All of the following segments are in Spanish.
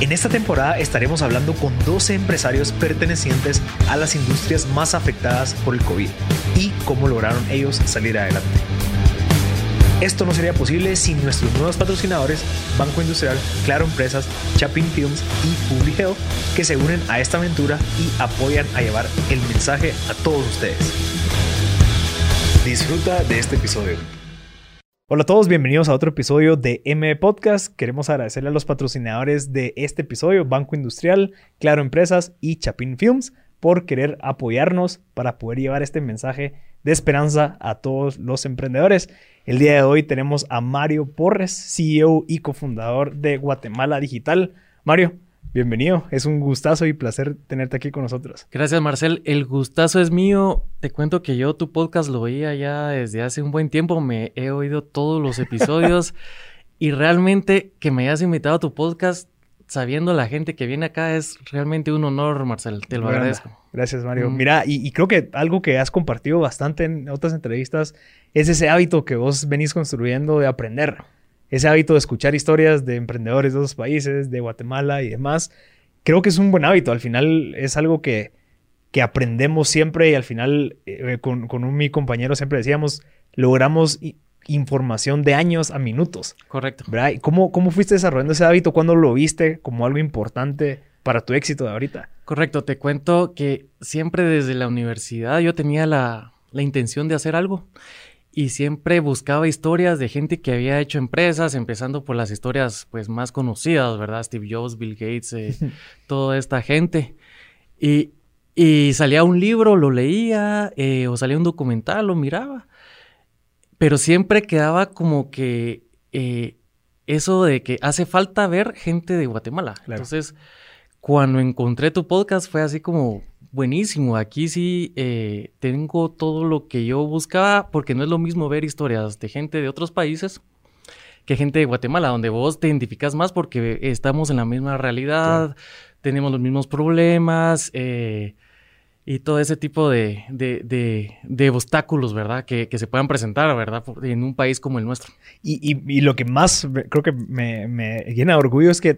En esta temporada estaremos hablando con 12 empresarios pertenecientes a las industrias más afectadas por el COVID y cómo lograron ellos salir adelante. Esto no sería posible sin nuestros nuevos patrocinadores Banco Industrial, Claro Empresas, Chapin Films y Public Health que se unen a esta aventura y apoyan a llevar el mensaje a todos ustedes. Disfruta de este episodio. Hola a todos, bienvenidos a otro episodio de M Podcast. Queremos agradecerle a los patrocinadores de este episodio, Banco Industrial, Claro Empresas y Chapin Films, por querer apoyarnos para poder llevar este mensaje de esperanza a todos los emprendedores. El día de hoy tenemos a Mario Porres, CEO y cofundador de Guatemala Digital. Mario, bienvenido. Es un gustazo y placer tenerte aquí con nosotros. Gracias, Marcel. El gustazo es mío. Te cuento que yo tu podcast lo oía ya desde hace un buen tiempo. Me he oído todos los episodios y realmente que me hayas invitado a tu podcast sabiendo la gente que viene acá es realmente un honor, Marcel. Te lo agradezco. Gracias, Mario. Mira, y, y creo que algo que has compartido bastante en otras entrevistas es ese hábito que vos venís construyendo de aprender. Ese hábito de escuchar historias de emprendedores de otros países, de Guatemala y demás. Creo que es un buen hábito. Al final es algo que, que aprendemos siempre y al final eh, con, con un, mi compañero siempre decíamos, logramos información de años a minutos. Correcto. ¿verdad? ¿Y ¿Cómo, ¿Cómo fuiste desarrollando ese hábito? ¿Cuándo lo viste como algo importante para tu éxito de ahorita? Correcto. Te cuento que siempre desde la universidad yo tenía la, la intención de hacer algo. Y siempre buscaba historias de gente que había hecho empresas, empezando por las historias pues más conocidas, ¿verdad? Steve Jobs, Bill Gates, eh, toda esta gente. Y, y salía un libro, lo leía, eh, o salía un documental, lo miraba. Pero siempre quedaba como que eh, eso de que hace falta ver gente de Guatemala. Claro. Entonces, cuando encontré tu podcast fue así como buenísimo. Aquí sí eh, tengo todo lo que yo buscaba, porque no es lo mismo ver historias de gente de otros países que gente de Guatemala, donde vos te identificas más porque estamos en la misma realidad, tenemos los mismos problemas eh, y todo ese tipo de, de- de- de obstáculos, ¿verdad? Que, que se puedan presentar, ¿verdad? En un país como el nuestro. Y, y- y lo que más creo que me, me llena de orgullo es que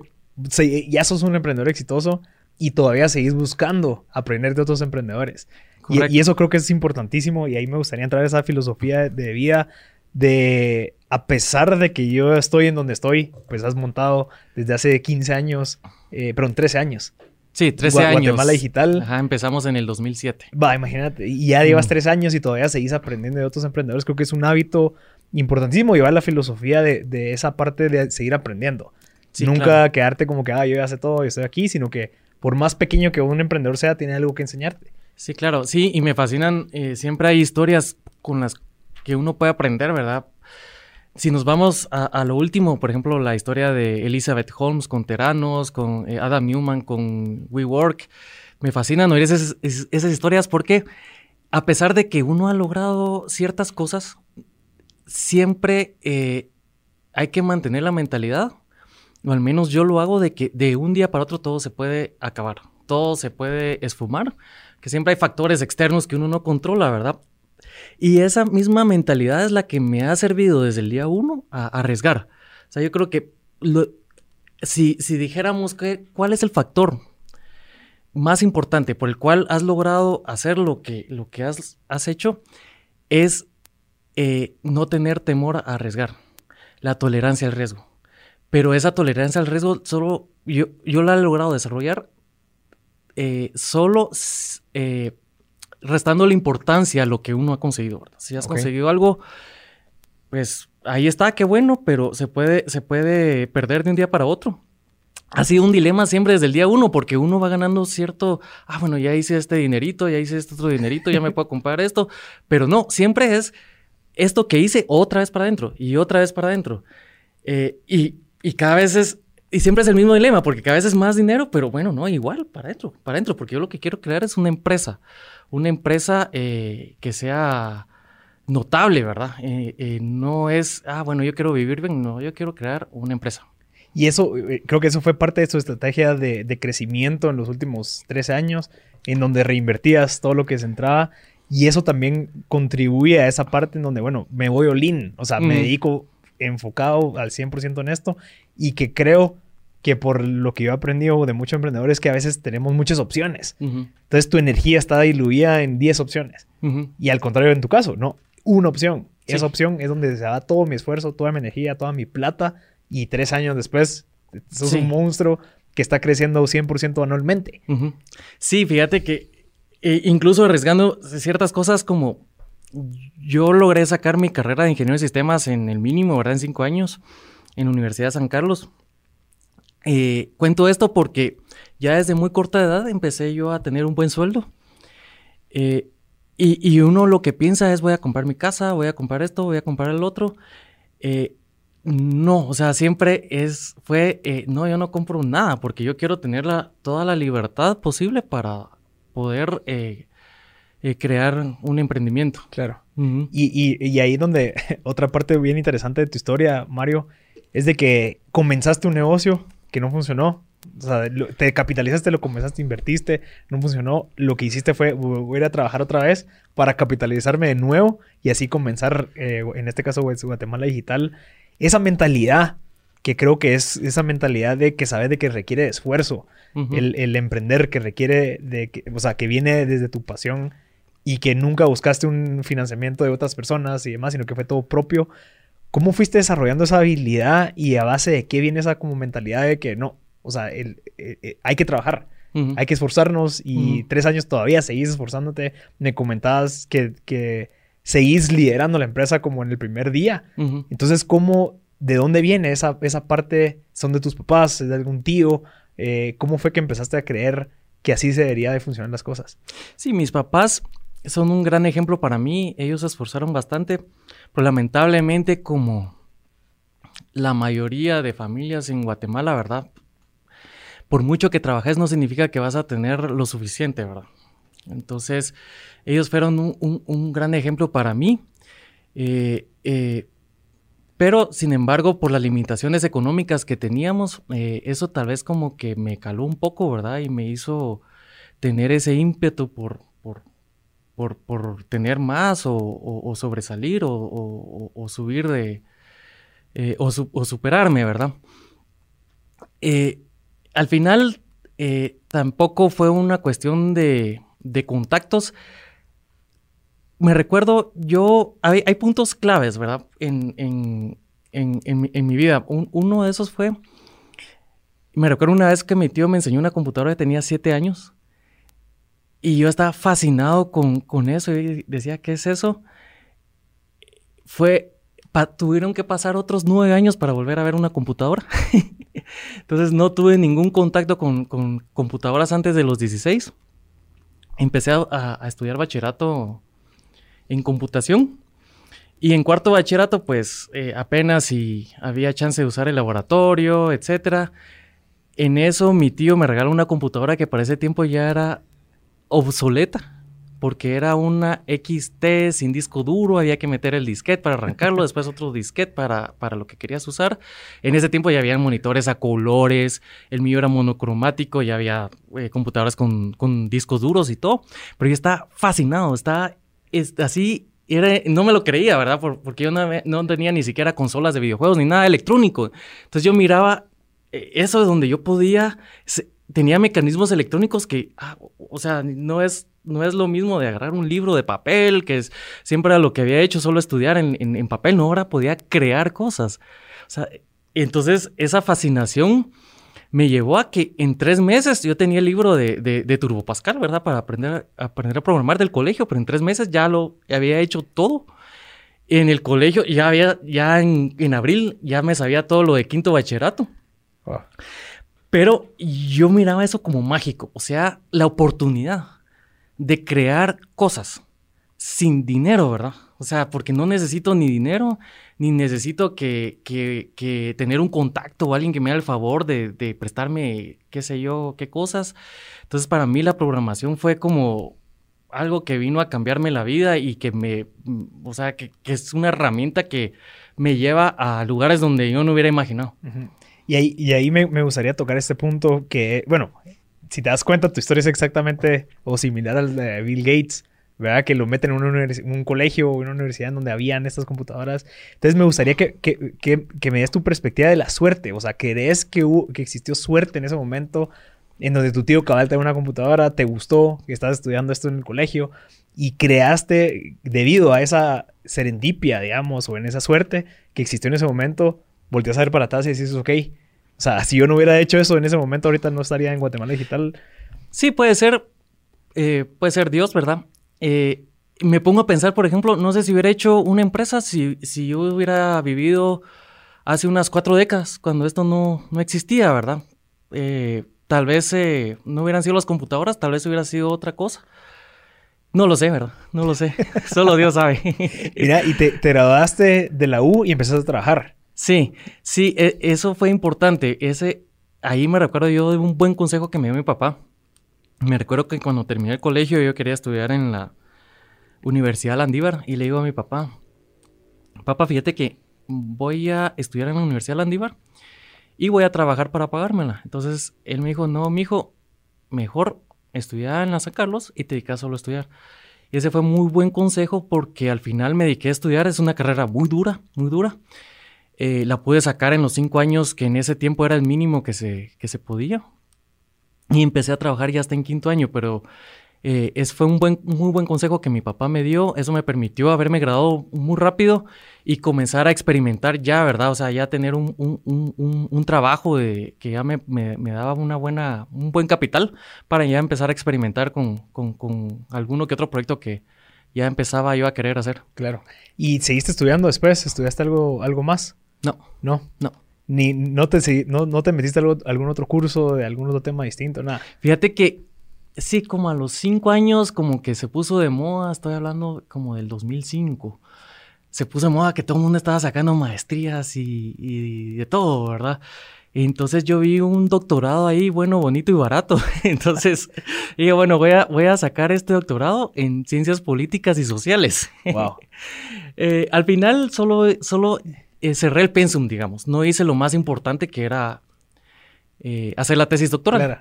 ya sos un emprendedor exitoso y todavía seguís buscando aprender de otros emprendedores. Y, eso creo que es importantísimo y ahí me gustaría entrar a esa filosofía de, de vida de, a pesar de que yo estoy en donde estoy, pues has montado desde hace 15 años, eh, perdón, 13 años. Sí, 13 Gua- años. Guatemala Digital. Ajá, empezamos en el 2007. Va, imagínate, y ya llevas Mm. tres años y todavía seguís aprendiendo de otros emprendedores. Creo que es un hábito importantísimo llevar la filosofía de, de esa parte de seguir aprendiendo. Sí, Nunca claro. quedarte como que, ah, yo ya sé todo, yo estoy aquí, sino que por más pequeño que un emprendedor sea, tiene algo que enseñarte. Sí, claro, sí, y me fascinan, eh, siempre hay historias con las que uno puede aprender, ¿verdad? Si nos vamos a, lo último, por ejemplo, la historia de Elizabeth Holmes con Teranos, con eh, Adam Newman con WeWork, me fascinan oír esas, es- esas historias porque a pesar de que uno ha logrado ciertas cosas, siempre eh, hay que mantener la mentalidad, o al menos yo lo hago, de que de un día para otro todo se puede acabar, todo se puede esfumar, que siempre hay factores externos que uno no controla, ¿verdad? Y esa misma mentalidad es la que me ha servido desde el día uno a, arriesgar. O sea, yo creo que si, si dijéramos cuál es el factor más importante por el cual has logrado hacer lo que, lo que has, has hecho, es eh, no tener temor a arriesgar, la tolerancia al riesgo. Pero esa tolerancia al riesgo solo yo, yo la he logrado desarrollar eh, solo eh, restando la importancia a lo que uno ha conseguido. ¿verdad? Si has conseguido algo, pues ahí está, qué bueno, pero se puede, se puede perder de un día para otro. Ha sido un dilema siempre desde el día uno, porque uno va ganando cierto, ah, bueno, ya hice este dinerito, ya hice este otro dinerito, ya me puedo comprar esto, pero no, siempre es esto que hice otra vez para adentro y otra vez para adentro. Eh, y, y cada vez es y siempre es el mismo dilema, porque cada vez es más dinero, pero bueno, no, igual, para adentro, para adentro, porque yo lo que quiero crear es una empresa, una empresa eh, que sea notable, ¿verdad? Eh, eh, no es, ah, bueno, yo quiero vivir bien, no, yo quiero crear una empresa. Y eso, creo que eso fue parte de tu estrategia de, de, crecimiento en los últimos 13 años, en donde reinvertías todo lo que se entraba. Y eso también contribuye a esa parte en donde, bueno, me voy all o sea, me dedico enfocado al 100% en esto y que creo que por lo que yo he aprendido de muchos emprendedores es que a veces tenemos muchas opciones. Entonces tu energía está diluida en 10 opciones. Y al contrario en tu caso, no, una opción. Esa opción es donde se da todo mi esfuerzo, toda mi energía, toda mi plata y tres años después sos un monstruo que está creciendo 100% anualmente. Sí, fíjate que eh, incluso arriesgando ciertas cosas como yo logré sacar mi carrera de ingeniero de sistemas en el mínimo, ¿verdad? En cinco años, en la Universidad de San Carlos. Eh, cuento esto porque ya desde muy corta edad empecé yo a tener un buen sueldo. Eh, y, uno lo que piensa es voy a comprar mi casa, voy a comprar esto, voy a comprar el otro. Eh, no, o sea, siempre es, fue, no, yo no compro nada porque yo quiero tener toda la libertad posible para poder eh, crear un emprendimiento. Claro. y, y, ahí donde otra parte bien interesante de tu historia, Mario, es de que comenzaste un negocio que no funcionó. O sea, te capitalizaste, lo comenzaste, invertiste, no funcionó. Lo que hiciste fue, voy a ir a trabajar otra vez para capitalizarme de nuevo y así comenzar, eh, en este caso, Guatemala Digital. Esa mentalidad que creo que es esa mentalidad de que sabes de que requiere esfuerzo, el, el, emprender que requiere de que, o sea, que viene desde tu pasión y que nunca buscaste un financiamiento de otras personas y demás, sino que fue todo propio. ¿Cómo fuiste desarrollando esa habilidad y a base de qué viene esa como mentalidad de que no, o sea, el, eh, eh, hay que trabajar, hay que esforzarnos y tres años todavía seguís esforzándote? Me comentabas que, que seguís liderando la empresa como en el primer día. Entonces, ¿cómo, de dónde viene esa, esa parte? ¿Son de tus papás? ¿Es de algún tío? Eh, ¿Cómo fue que empezaste a creer que así se debería de funcionar las cosas? Sí, mis papás son un gran ejemplo para mí. Ellos se esforzaron bastante, pero lamentablemente como la mayoría de familias en Guatemala, ¿verdad? Por mucho que trabajes no significa que vas a tener lo suficiente, ¿verdad? Entonces, ellos fueron un, gran ejemplo para mí. Eh, eh, pero, sin embargo, por las limitaciones económicas que teníamos, eh, eso tal vez como que me caló un poco, ¿verdad? Y me hizo tener ese ímpetu por, por, tener más o, sobresalir o, subir de... Eh, o, superarme, ¿verdad? Eh, al final eh, tampoco fue una cuestión de, contactos. Me recuerdo, yo, hay, puntos claves, ¿verdad? En, mi, vida. uno de esos fue, me recuerdo una vez que mi tío me enseñó una computadora que tenía siete años y yo estaba fascinado con, con eso y decía, ¿qué es eso? Fue, tuvieron que pasar otros nueve años para volver a ver una computadora. Entonces no tuve ningún contacto con, con, computadoras antes de los 16. Empecé a, a, estudiar bachillerato en computación. Y en cuarto bachillerato, pues eh, apenas si había chance de usar el laboratorio, etc. En eso mi tío me regaló una computadora que para ese tiempo ya era obsoleta porque era una XT sin disco duro, había que meter el disquete para arrancarlo, después otro disquete para, para lo que querías usar. En ese tiempo ya había monitores a colores, el mío era monocromático, ya había eh, computadoras con, discos duros y todo, pero yo estaba fascinado, estaba así, era, no me lo creía, ¿verdad? porque yo no, tenía ni siquiera consolas de videojuegos ni nada electrónico. Entonces yo miraba eh, eso de donde yo podía tenía mecanismos electrónicos que, ah, o sea, no es, no es lo mismo de agarrar un libro de papel, que es siempre lo que había hecho, solo estudiar en, papel, no, ahora podía crear cosas. O sea, entonces esa fascinación me llevó a que en tres meses yo tenía el libro de, de, Turbo Pascal, ¿verdad? Para aprender, aprender a programar del colegio, pero en tres meses ya lo había hecho todo. En el colegio, ya había, ya en, en abril, ya me sabía todo lo de quinto bachillerato. Pero yo miraba eso como mágico, o sea, la oportunidad de crear cosas sin dinero, ¿verdad? O sea, porque no necesito ni dinero, ni necesito que, que, que tener un contacto o alguien que me haga el favor de, de, prestarme, qué sé yo, qué cosas. Entonces, para mí la programación fue como algo que vino a cambiarme la vida y que me, o sea, que, es una herramienta que me lleva a lugares donde yo no hubiera imaginado. Y ahí, me, gustaría tocar este punto que, bueno, si te das cuenta, tu historia es exactamente o similar al de Bill Gates. ¿verdad? Que lo meten en un, colegio o en una universidad en donde habían estas computadoras. Entonces me gustaría que, que, que, me des tu perspectiva de la suerte. O sea, ¿crees que, hubo, que existió suerte en ese momento en donde tu tío cabal tenía una computadora, te gustó, que estabas estudiando esto en el colegio y creaste, debido a esa serendipia, digamos, o en esa suerte que existió en ese momento, volteas a ver para atrás y dices, ok, o sea, si yo no hubiera hecho eso en ese momento, ahorita no estaría en Guatemala Digital. Sí, puede ser, eh, puede ser Dios, ¿verdad? Eh, me pongo a pensar, por ejemplo, no sé si hubiera hecho una empresa si, si yo hubiera vivido hace unas cuatro décadas, cuando esto no, no existía, ¿verdad? Eh, tal vez no hubieran sido las computadoras, tal vez hubiera sido otra cosa. No lo sé, ¿verdad? No lo sé. Solo Dios sabe. Mira, y te, te, graduaste de la U y empezaste a trabajar. Sí, sí, e eso fue importante. Ese, ahí me recuerdo yo de un buen consejo que me dio mi papá. Me recuerdo que cuando terminé el colegio yo quería estudiar en la Universidad Landívar y le digo a mi papá, papá, fíjate que voy a estudiar en la Universidad Landívar y voy a trabajar para pagármela. Entonces él me dijo, no, mi hijo, mejor estudiar en la San Carlos y te dedicas solo a estudiar. Y ese fue muy buen consejo porque al final me dediqué a estudiar. Es una carrera muy dura, muy dura. Eh, la pude sacar en los cinco años que en ese tiempo era el mínimo que se, que se podía. Y empecé a trabajar ya hasta en quinto año, pero eh, es, fue un buen, muy buen consejo que mi papá me dio. Eso me permitió haberme graduado muy rápido y comenzar a experimentar ya, ¿verdad? O sea, ya tener un, un, un, un trabajo de, que ya me, me, me, daba una buena, un buen capital para ya empezar a experimentar con, con, con alguno que otro proyecto que ya empezaba yo a querer hacer. Claro. ¿Y seguiste estudiando después? ¿Estudiaste algo, algo más? No. ¿No? No. Ni, no, te, no, no te metiste algo, algún otro curso de algún otro tema distinto, nada. Fíjate que sí, como a los cinco años, como que se puso de moda, estoy hablando como del 2005. Se puso de moda que todo el mundo estaba sacando maestrías y, y de todo, ¿verdad? Entonces yo vi un doctorado ahí, bueno, bonito y barato. Entonces dije, bueno, voy a, voy a sacar este doctorado en ciencias políticas y sociales. Wow. eh, al final solo, solo eh, cerré el pensum, digamos. No hice lo más importante que era eh, hacer la tesis doctoral. Claro.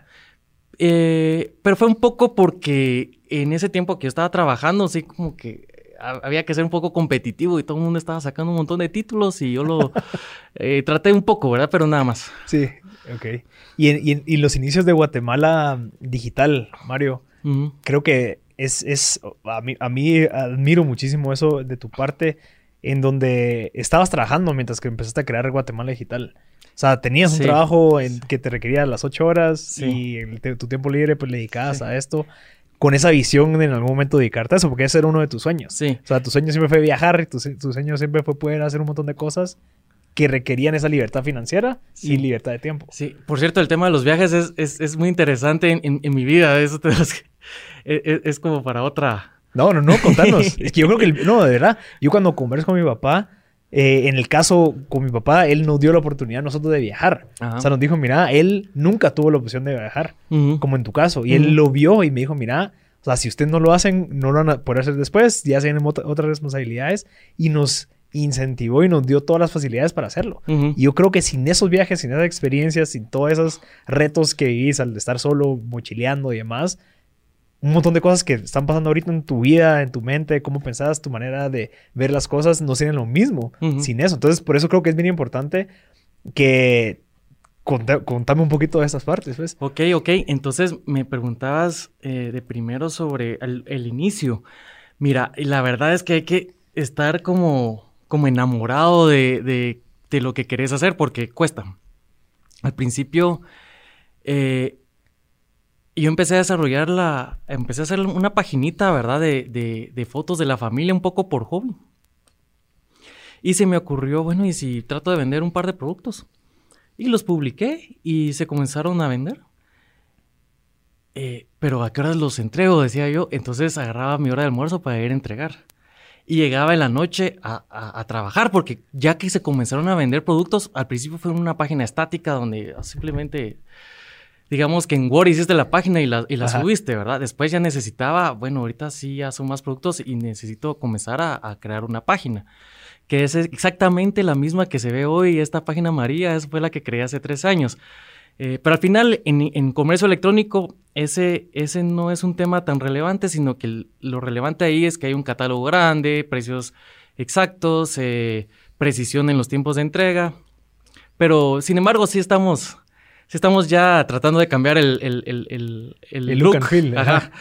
Eh, pero fue un poco porque en ese tiempo que yo estaba trabajando, así como que había que ser un poco competitivo y todo el mundo estaba sacando un montón de títulos y yo lo eh, traté un poco, ¿verdad? Pero nada más. Sí, ok. Y, en, y, en, y los inicios de Guatemala digital, Mario, uh -huh. creo que es, es a, mí, a mí admiro muchísimo eso de tu parte, en donde estabas trabajando mientras que empezaste a crear Guatemala digital. O sea, tenías sí. un trabajo en que te requería las ocho horas sí. y el, tu tiempo libre pues le dedicabas sí. a esto con esa visión de en algún momento dedicarte a eso, porque ese era uno de tus sueños. Sí. O sea, tu sueño siempre fue viajar, tu, tu sueño siempre fue poder hacer un montón de cosas que requerían esa libertad financiera sí. y libertad de tiempo. Sí, por cierto, el tema de los viajes es, es, es muy interesante en, en, en, mi vida. Te, es, es, es, como para otra. No, no, no, contanos. es que yo creo que, el, no, de verdad, yo cuando converso con mi papá, eh, en el caso con mi papá, él nos dio la oportunidad a nosotros de viajar. Ajá. O sea, nos dijo, mira, él nunca tuvo la opción de viajar, uh -huh. como en tu caso. Y uh -huh. él lo vio y me dijo, mira, o sea, si ustedes no lo hacen, no lo van a poder hacer después, ya se tienen otras responsabilidades. Y nos incentivó y nos dio todas las facilidades para hacerlo. Uh -huh. Y yo creo que sin esos viajes, sin esas experiencias, sin todos esos retos que vivís al estar solo, mochileando y demás, un montón de cosas que están pasando ahorita en tu vida, en tu mente, cómo pensás, tu manera de ver las cosas, no serían lo mismo uh -huh. sin eso. Entonces, por eso creo que es bien importante que contame un poquito de estas partes, pues. Ok, ok. Entonces me preguntabas eh, de primero sobre el, el, inicio. Mira, la verdad es que hay que estar como, como enamorado de, de, de lo que querés hacer porque cuesta. Al principio, eh, yo empecé a desarrollar la, empecé a hacer una paginita, ¿verdad? De, de, de, fotos de la familia un poco por hobby. Y se me ocurrió, bueno, ¿y si trato de vender un par de productos? Y los publiqué y se comenzaron a vender. Eh, pero ¿a qué horas los entrego? Decía yo. Entonces agarraba mi hora de almuerzo para ir a entregar. y llegaba en la noche a, a, a, trabajar, porque ya que se comenzaron a vender productos, al principio fue una página estática donde simplemente, digamos que en Word hiciste la página y la, y la subiste, ¿verdad? Después ya necesitaba, bueno, ahorita sí ya son más productos y necesito comenzar a, a crear una página que es exactamente la misma que se ve hoy, esta página María, esa fue la que creé hace tres años. Eh, pero al final, en, en, comercio electrónico, ese, ese no es un tema tan relevante, sino que lo relevante ahí es que hay un catálogo grande, precios exactos, eh, precisión en los tiempos de entrega. Pero, sin embargo, sí estamos, sí estamos ya tratando de cambiar el, el, el, el, el look. look and feel. Ajá.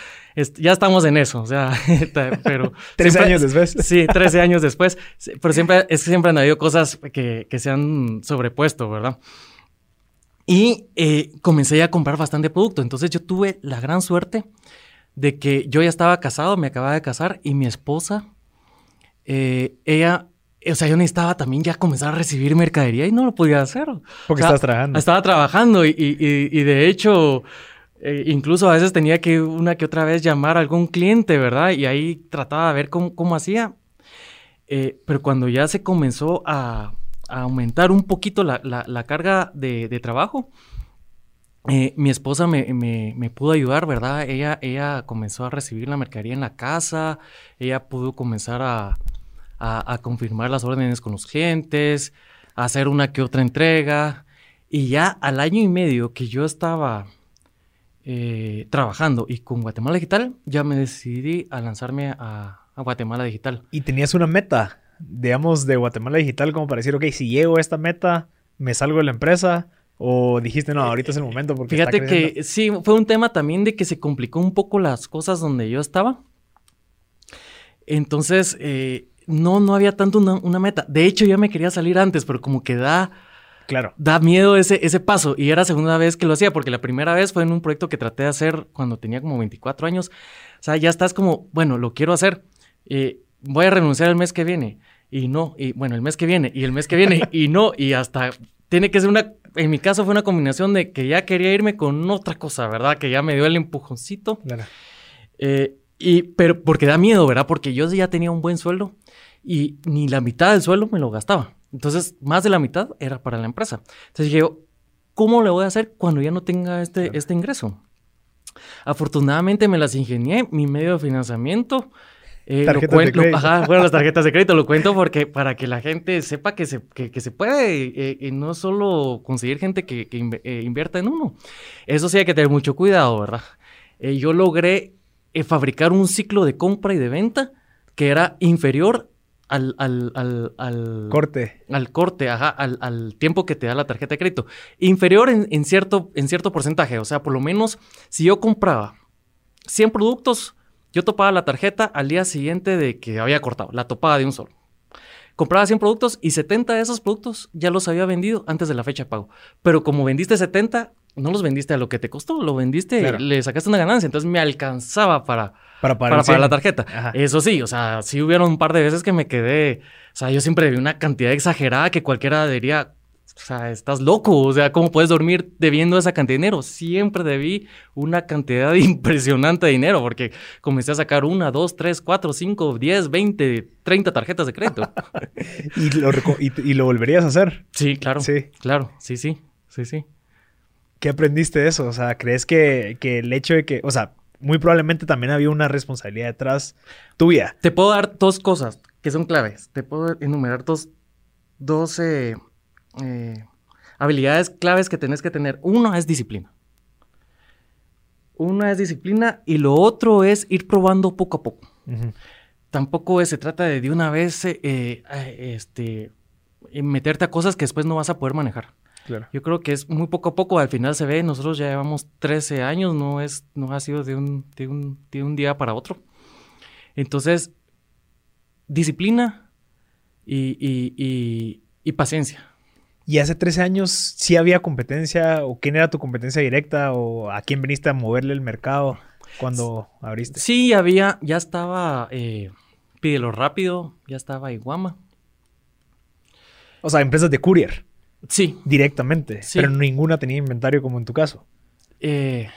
ya estamos en eso, o sea, pero... 13 años después. Sí, 13 años después, pero siempre, es que siempre han habido cosas que, que se han sobrepuesto, ¿verdad? Y eh, comencé a comprar bastante producto, entonces yo tuve la gran suerte de que yo ya estaba casado, me acababa de casar y mi esposa, eh, ella o sea, yo necesitaba también ya comenzar a recibir mercadería y no lo podía hacer. Porque o sea, estabas trabajando. Estaba trabajando y, y, y, de hecho, eh, incluso a veces tenía que una que otra vez llamar a algún cliente, ¿verdad? Y ahí trataba de ver cómo, cómo hacía. Eh, pero cuando ya se comenzó a, a aumentar un poquito la, la, la carga de, de trabajo, eh, mi esposa me, me, me, pudo ayudar, ¿verdad? Ella, ella comenzó a recibir la mercadería en la casa, ella pudo comenzar a, a, a confirmar las órdenes con los clientes, a hacer una que otra entrega. Y ya al año y medio que yo estaba eh, trabajando y con Guatemala Digital, ya me decidí a lanzarme a, a, Guatemala Digital. ¿Y tenías una meta, digamos, de Guatemala Digital como para decir, ok, si llego a esta meta, me salgo de la empresa? ¿O dijiste, no, ahorita es el momento porque Fíjate está que sí, fue un tema también de que se complicó un poco las cosas donde yo estaba. Entonces, eh, no, no había tanto una, una, meta. De hecho, ya me quería salir antes, pero como que da Claro. Da miedo ese, ese paso. Y era segunda vez que lo hacía, porque la primera vez fue en un proyecto que traté de hacer cuando tenía como 24 años. O sea, ya estás como, bueno, lo quiero hacer. Eh, voy a renunciar el mes que viene. Y no, y bueno, el mes que viene, y el mes que viene, y no, y hasta tiene que ser una, en mi caso fue una combinación de que ya quería irme con otra cosa, ¿verdad? Que ya me dio el empujoncito. Claro. Eh, y, pero porque da miedo, ¿verdad? Porque yo ya tenía un buen sueldo y ni la mitad del sueldo me lo gastaba. Entonces, más de la mitad era para la empresa. Entonces dije, ¿cómo le voy a hacer cuando ya no tenga este, claro. este ingreso? Afortunadamente me las ingenié, mi medio de financiamiento. Eh, lo cuento. Ajá, bueno, las tarjetas de crédito lo cuento porque para que la gente sepa que se, que, que se puede eh, y no solo conseguir gente que, que eh, invierta en uno. Eso sí hay que tener mucho cuidado, ¿verdad? Eh, yo logré eh, fabricar un ciclo de compra y de venta que era inferior al, al, al, al, corte. Al corte, ajá, al, al, tiempo que te da la tarjeta de crédito. Inferior en, en, cierto, en cierto porcentaje. O sea, por lo menos, si yo compraba 100 productos, yo topaba la tarjeta al día siguiente de que había cortado. La topaba de un solo. Compraba 100 productos y 70 de esos productos ya los había vendido antes de la fecha de pago. Pero como vendiste 70, no los vendiste a lo que te costó, lo vendiste, claro. le sacaste una ganancia. Entonces me alcanzaba para, para, para, para pagar la tarjeta. Ajá. Eso sí, o sea, sí hubieron un par de veces que me quedé. O sea, yo siempre vi una cantidad exagerada que cualquiera diría. O sea, estás loco. O sea, ¿cómo puedes dormir debiendo esa cantidad de dinero? Siempre debí una cantidad impresionante de dinero porque comencé a sacar una, dos, tres, cuatro, cinco, diez, veinte, treinta tarjetas de crédito. ¿Y, lo y, ¿Y lo volverías a hacer? Sí, claro. Sí. Claro, sí, sí, sí, sí. ¿Qué aprendiste de eso? O sea, ¿crees que, que el hecho de que, o sea, muy probablemente también había una responsabilidad detrás tuya? Te puedo dar dos cosas que son claves. Te puedo enumerar dos, dos eh, eh, habilidades claves que tenés que tener. Uno es disciplina. Una es disciplina y lo otro es ir probando poco a poco. Uh -huh. Tampoco se trata de de una vez eh, este, meterte a cosas que después no vas a poder manejar. Claro. Yo creo que es muy poco a poco, al final se ve, nosotros ya llevamos 13 años, no, es, no ha sido de un, de, un, de un día para otro. Entonces, disciplina y, y, y, y, paciencia. ¿Y hace 13 años sí había competencia? ¿O quién era tu competencia directa? ¿O a quién viniste a moverle el mercado cuando abriste? Sí, había, ya estaba eh, Pídelo Rápido, ya estaba Iguama. O sea, empresas de courier. Sí. Directamente. Sí. Pero ninguna tenía inventario como en tu caso. Eh,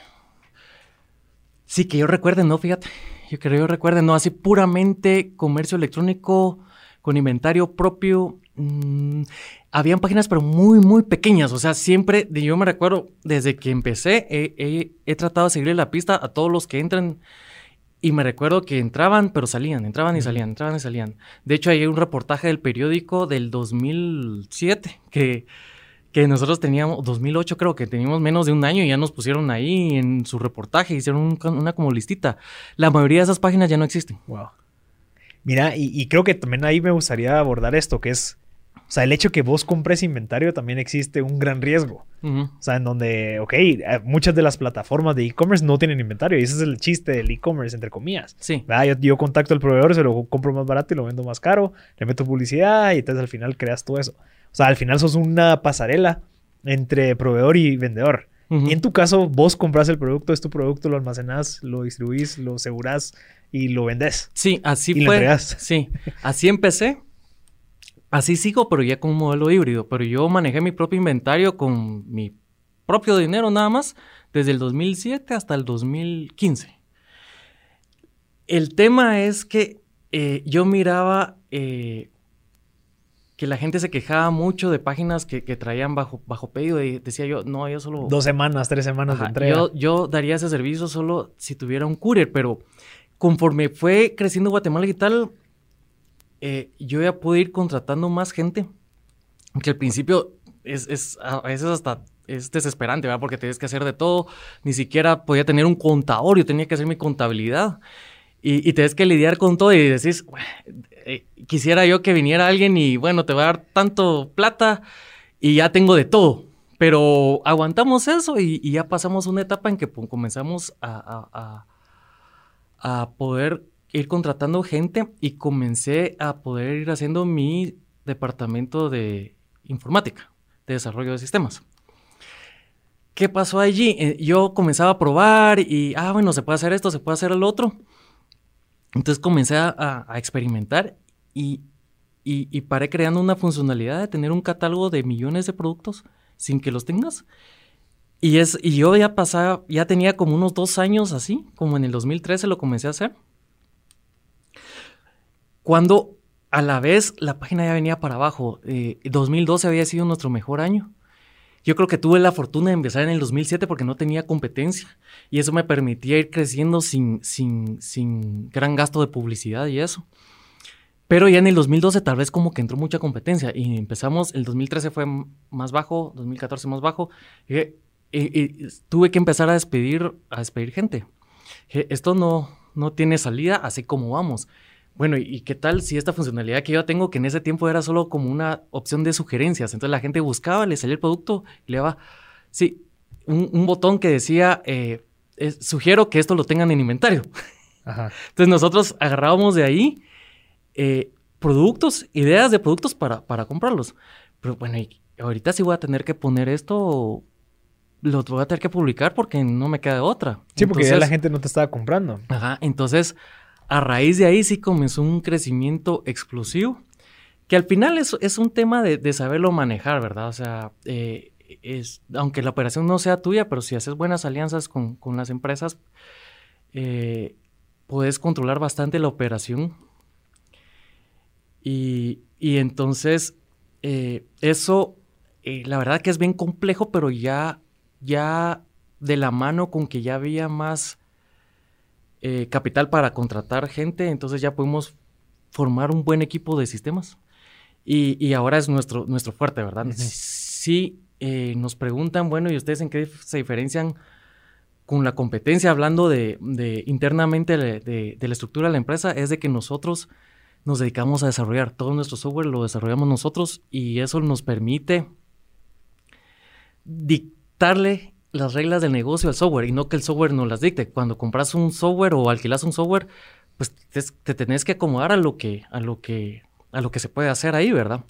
sí, que yo recuerde, no, fíjate. yo creo yo recuerden, no, así puramente comercio electrónico con inventario propio. Mm, habían páginas, pero muy, muy pequeñas. O sea, siempre, yo me recuerdo, desde que empecé, he, tratado de seguirle la pista a todos los que entran. Y me recuerdo que entraban, pero salían, entraban y salían, entraban y salían. De hecho, hay un reportaje del periódico del 2007 que, que nosotros teníamos, 2008 creo que teníamos menos de un año y ya nos pusieron ahí en su reportaje, hicieron una como listita. La mayoría de esas páginas ya no existen. Wow. Mira, y, creo que también ahí me gustaría abordar esto, que es, o sea, el hecho que vos compres inventario también existe un gran riesgo. O sea, en donde, ok, eh, muchas de las plataformas de e-commerce no tienen inventario y ese es el chiste del e-commerce, entre comillas. Sí. Yo, yo, contacto al proveedor, se lo compro más barato y lo vendo más caro, le meto publicidad y entonces al final creas todo eso. O sea, al final sos una pasarela entre proveedor y vendedor. Y en tu caso, vos compras el producto, es tu producto, lo almacenas, lo distribuís, lo asegurás y lo vendes. Sí, así fue. sí, así empecé. Así sigo, pero ya con un modelo híbrido. Pero yo manejé mi propio inventario con mi propio dinero nada más desde el 2007 hasta el 2015. El tema es que eh, yo miraba eh, que la gente se quejaba mucho de páginas que, traían bajo, bajo pedido y decía yo, no, yo solo... Dos semanas, tres semanas de entrega. Yo, yo daría ese servicio solo si tuviera un courier, pero conforme fue creciendo Guatemala Digital, eh, yo ya pude ir contratando más gente, que al principio es, es a veces hasta es desesperante, ¿verdad? Porque tienes que hacer de todo, ni siquiera podía tener un contador, yo tenía que hacer mi contabilidad. Y, y tienes que lidiar con todo y decís, eh, quisiera yo que viniera alguien y bueno, te va a dar tanto plata y ya tengo de todo. Pero aguantamos eso y, ya pasamos una etapa en que comenzamos a, a, poder ir contratando gente y comencé a poder ir haciendo mi departamento de informática, de desarrollo de sistemas. ¿Qué pasó allí? Eh, yo comenzaba a probar y, ah, bueno, se puede hacer esto, se puede hacer el otro. Entonces comencé a, experimentar y, y, paré creando una funcionalidad de tener un catálogo de millones de productos sin que los tengas. Y, es, y yo ya pasaba, ya tenía como unos dos años así, como en el 2013 lo comencé a hacer. Cuando a la vez la página ya venía para abajo. 2012 eh, había sido nuestro mejor año. Yo creo que tuve la fortuna de empezar en el 2007 porque no tenía competencia y eso me permitía ir creciendo sin, sin, sin gran gasto de publicidad y eso. Pero ya en el 2012 tal vez como que entró mucha competencia y empezamos, el 2013 fue más bajo, 2014 más bajo, y, tuve que empezar a despedir, a despedir gente. Esto no, no tiene salida así como vamos. Bueno, ¿y qué tal si esta funcionalidad que yo tengo, que en ese tiempo era solo como una opción de sugerencias? Entonces la gente buscaba, le salía el producto y le daba, sí, un, botón que decía, eh, sugiero que esto lo tengan en inventario. Entonces nosotros agarrábamos de ahí eh, productos, ideas de productos para, para comprarlos. Pero bueno, ahorita sí voy a tener que poner esto, lo voy a tener que publicar porque no me queda otra. Sí, porque ya la gente no te estaba comprando. Ajá, entonces a raíz de ahí sí comenzó un crecimiento explosivo, que al final es, es un tema de, saberlo manejar, ¿verdad? O sea, eh, es, aunque la operación no sea tuya, pero si haces buenas alianzas con, las empresas, eh, puedes controlar bastante la operación. Y, entonces, eh, eso, la verdad que es bien complejo, pero ya, ya de la mano con que ya había más eh, capital para contratar gente, entonces ya pudimos formar un buen equipo de sistemas. Y, ahora es nuestro, nuestro fuerte, ¿verdad? Si eh, nos preguntan, bueno, ¿y ustedes en qué se diferencian con la competencia? Hablando de, internamente de, la estructura de la empresa, es de que nosotros nos dedicamos a desarrollar todo nuestro software, lo desarrollamos nosotros y eso nos permite dictarle las reglas del negocio al software y no que el software nos las dicte. Cuando compras un software o alquilas un software, pues te, tenés que acomodar a lo que, a lo que, a lo que se puede hacer ahí, ¿verdad?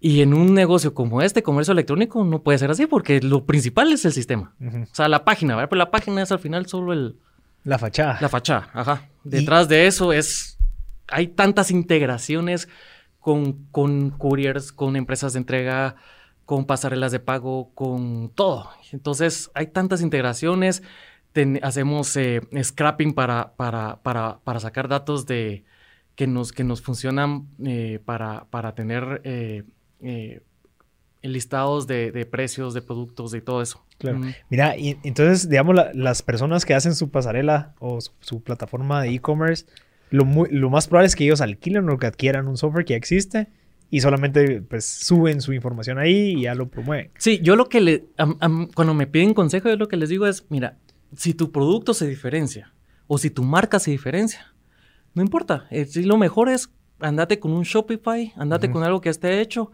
Y en un negocio como este, comercio electrónico, no puede ser así porque lo principal es el sistema. O sea, la página, ¿verdad? Pero la página es al final solo el... La fachada. La fachada, ajá. Detrás de eso es... Hay tantas integraciones con, con couriers, con empresas de entrega, con pasarelas de pago, con todo. Entonces hay tantas integraciones, hacemos eh, scrapping para, para, para, para, sacar datos de, que, nos, que nos funcionan eh, para, para tener eh, listados de, de, precios de productos, de todo eso. Claro. Mira, y, entonces, digamos, las personas que hacen su pasarela o su, plataforma de e-commerce, lo, lo, más probable es que ellos alquilen o que adquieran un software que ya existe y solamente pues suben su información ahí y ya lo promueven. Sí, yo lo que le, cuando me piden consejo, yo lo que les digo es, mira, si tu producto se diferencia o si tu marca se diferencia, no importa, eh, si lo mejor es andate con un Shopify, andate con algo que esté hecho.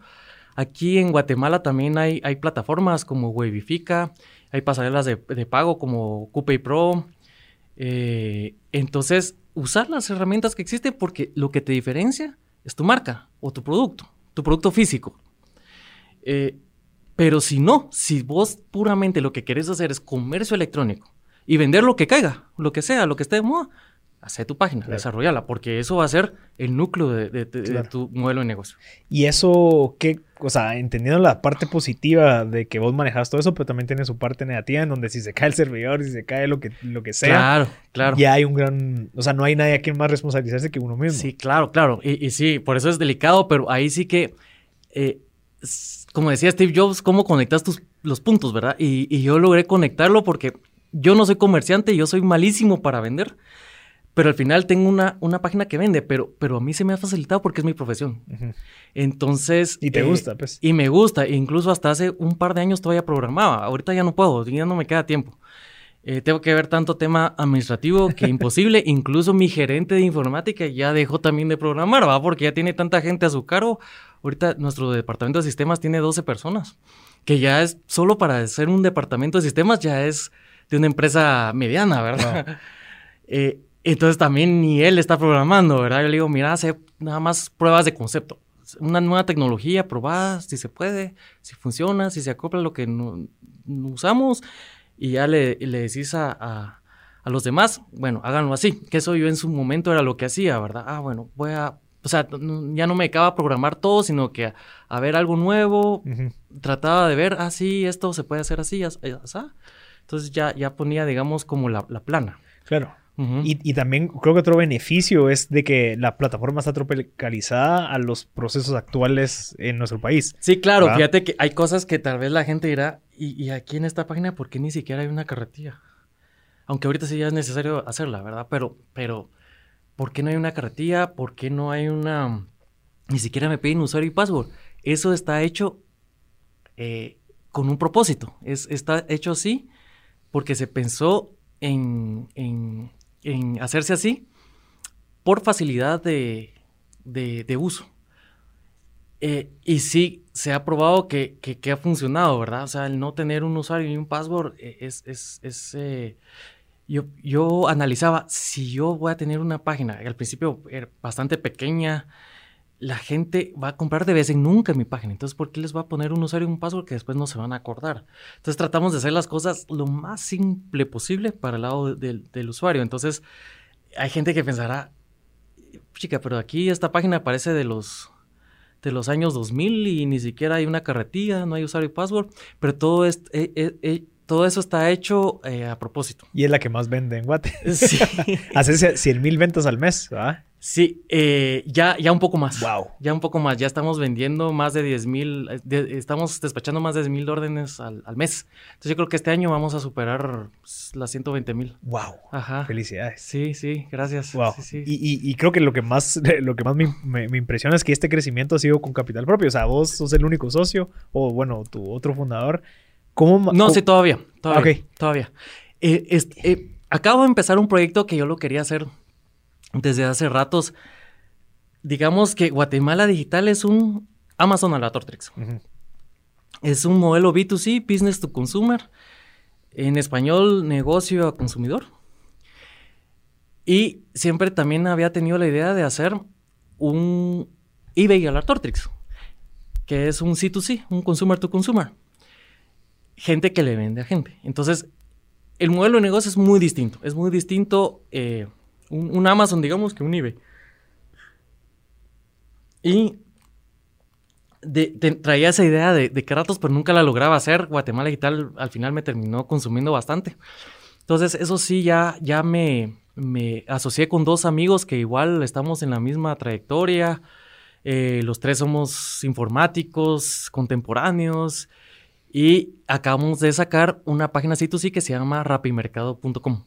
Aquí en Guatemala también hay, hay plataformas como Webifica, hay pasarelas de, pago como Coupay Pro. Eh, entonces, usar las herramientas que existen porque lo que te diferencia es tu marca o tu producto, tu producto físico. Eh, pero si no, si vos puramente lo que querés hacer es comercio electrónico y vender lo que caiga, lo que sea, lo que esté de moda, hace tu página, desarrollala, porque eso va a ser el núcleo de, tu modelo de negocio. Y eso, ¿qué? O sea, entendiendo la parte positiva de que vos manejas todo eso, pero también tiene su parte negativa en donde si se cae el servidor, si se cae lo que, lo que sea, claro, claro. ya hay un gran, o sea, no hay nadie a quien más responsabilizarse que uno mismo. Sí, claro, claro. Y, sí, por eso es delicado, pero ahí sí que, eh, como decía Steve Jobs, cómo conectas tus, los puntos, ¿verdad? Y, y yo logré conectarlo porque yo no soy comerciante, yo soy malísimo para vender pero al final tengo una, una página que vende, pero, pero a mí se me ha facilitado porque es mi profesión. Entonces... Y te eh, gusta, pues. Y me gusta, incluso hasta hace un par de años todavía programaba, ahorita ya no puedo, ya no me queda tiempo. Eh, tengo que ver tanto tema administrativo que imposible, incluso mi gerente de informática ya dejó también de programar, ¿va? Porque ya tiene tanta gente a su cargo. Ahorita nuestro departamento de sistemas tiene 12 personas, que ya es solo para ser un departamento de sistemas, ya es de una empresa mediana, ¿verdad? eh, entonces también ni él está programando, ¿verdad? Yo le digo, mira, hace nada más pruebas de concepto. Una nueva tecnología, probada, si se puede, si funciona, si se acopla a lo que no, usamos. Y ya le, le decís a, a, los demás, bueno, háganlo así. Que eso yo en su momento era lo que hacía, ¿verdad? Ah, bueno, voy a... O sea, ya no me acaba programar todo, sino que a, ver algo nuevo. Trataba de ver, ah, sí, esto se puede hacer así, así. Entonces ya, ya ponía, digamos, como la, la plana. Claro y, también creo que otro beneficio es de que la plataforma está tropicalizada a los procesos actuales en nuestro país. Sí, claro, fíjate que hay cosas que tal vez la gente dirá, y, aquí en esta página, ¿por qué ni siquiera hay una carretilla? Aunque ahorita sí ya es necesario hacerla, ¿verdad? Pero, pero, ¿por qué no hay una carretilla? ¿Por qué no hay una... Ni siquiera me piden usuario y password. Eso está hecho eh, con un propósito. Es, está hecho así porque se pensó en, en hacerse así por facilidad de, uso. Eh, y sí, se ha probado que, ha funcionado, ¿verdad? O sea, el no tener un usuario y un password eh, es... es, eh, yo, yo, analizaba, si yo voy a tener una página, al principio era bastante pequeña, la gente va a comprar de vez en nunca mi página. Entonces, ¿por qué les va a poner un usuario y un password que después no se van a acordar? Entonces, tratamos de hacer las cosas lo más simple posible para el lado del usuario. Entonces, hay gente que pensará, chica, pero aquí esta página parece de los de los años 2000 y ni siquiera hay una carretilla, no hay usuario y password, pero todo, es, eh, eh, eh, todo eso está hecho a propósito. Y es la que más vende en Guate. Sí. Hace 100 mil ventas al mes, ¿verdad? Sí, eh, ya, ya un poco más. Wow. Ya un poco más. Ya estamos vendiendo más de 10 mil, estamos despachando más de 10 mil órdenes al, mes. Entonces yo creo que este año vamos a superar las 120 mil. Wow. Ajá. Felicidades. Sí, sí, gracias. Wow. Y, creo que lo que más, lo que más me, impresiona es que este crecimiento ha sido con capital propio. O sea, vos sos el único socio, o bueno, tu otro fundador. ¿Cómo? No, sí, todavía. Todavía. Todavía. Eh, eh, acabo de empezar un proyecto que yo lo quería hacer desde hace ratos. Digamos que Guatemala Digital es un Amazon a la Tortrix. Es un modelo B2C, Business to Consumer. En español, negocio a consumidor. Y siempre también había tenido la idea de hacer un eBay a la Tortrix, que es un C2C, un consumer to consumer. Gente que le vende a gente. Entonces, el modelo de negocio es muy distinto. Es muy distinto. Eh, un, Amazon, digamos, que un eBay. Y traía esa idea de, de ratos, pero nunca la lograba hacer. Guatemala Digital al final me terminó consumiendo bastante. Entonces, eso sí, ya, ya me, me asocié con dos amigos que igual estamos en la misma trayectoria. Eh, los tres somos informáticos, contemporáneos. Y acabamos de sacar una página C2C que se llama rapimercado.com.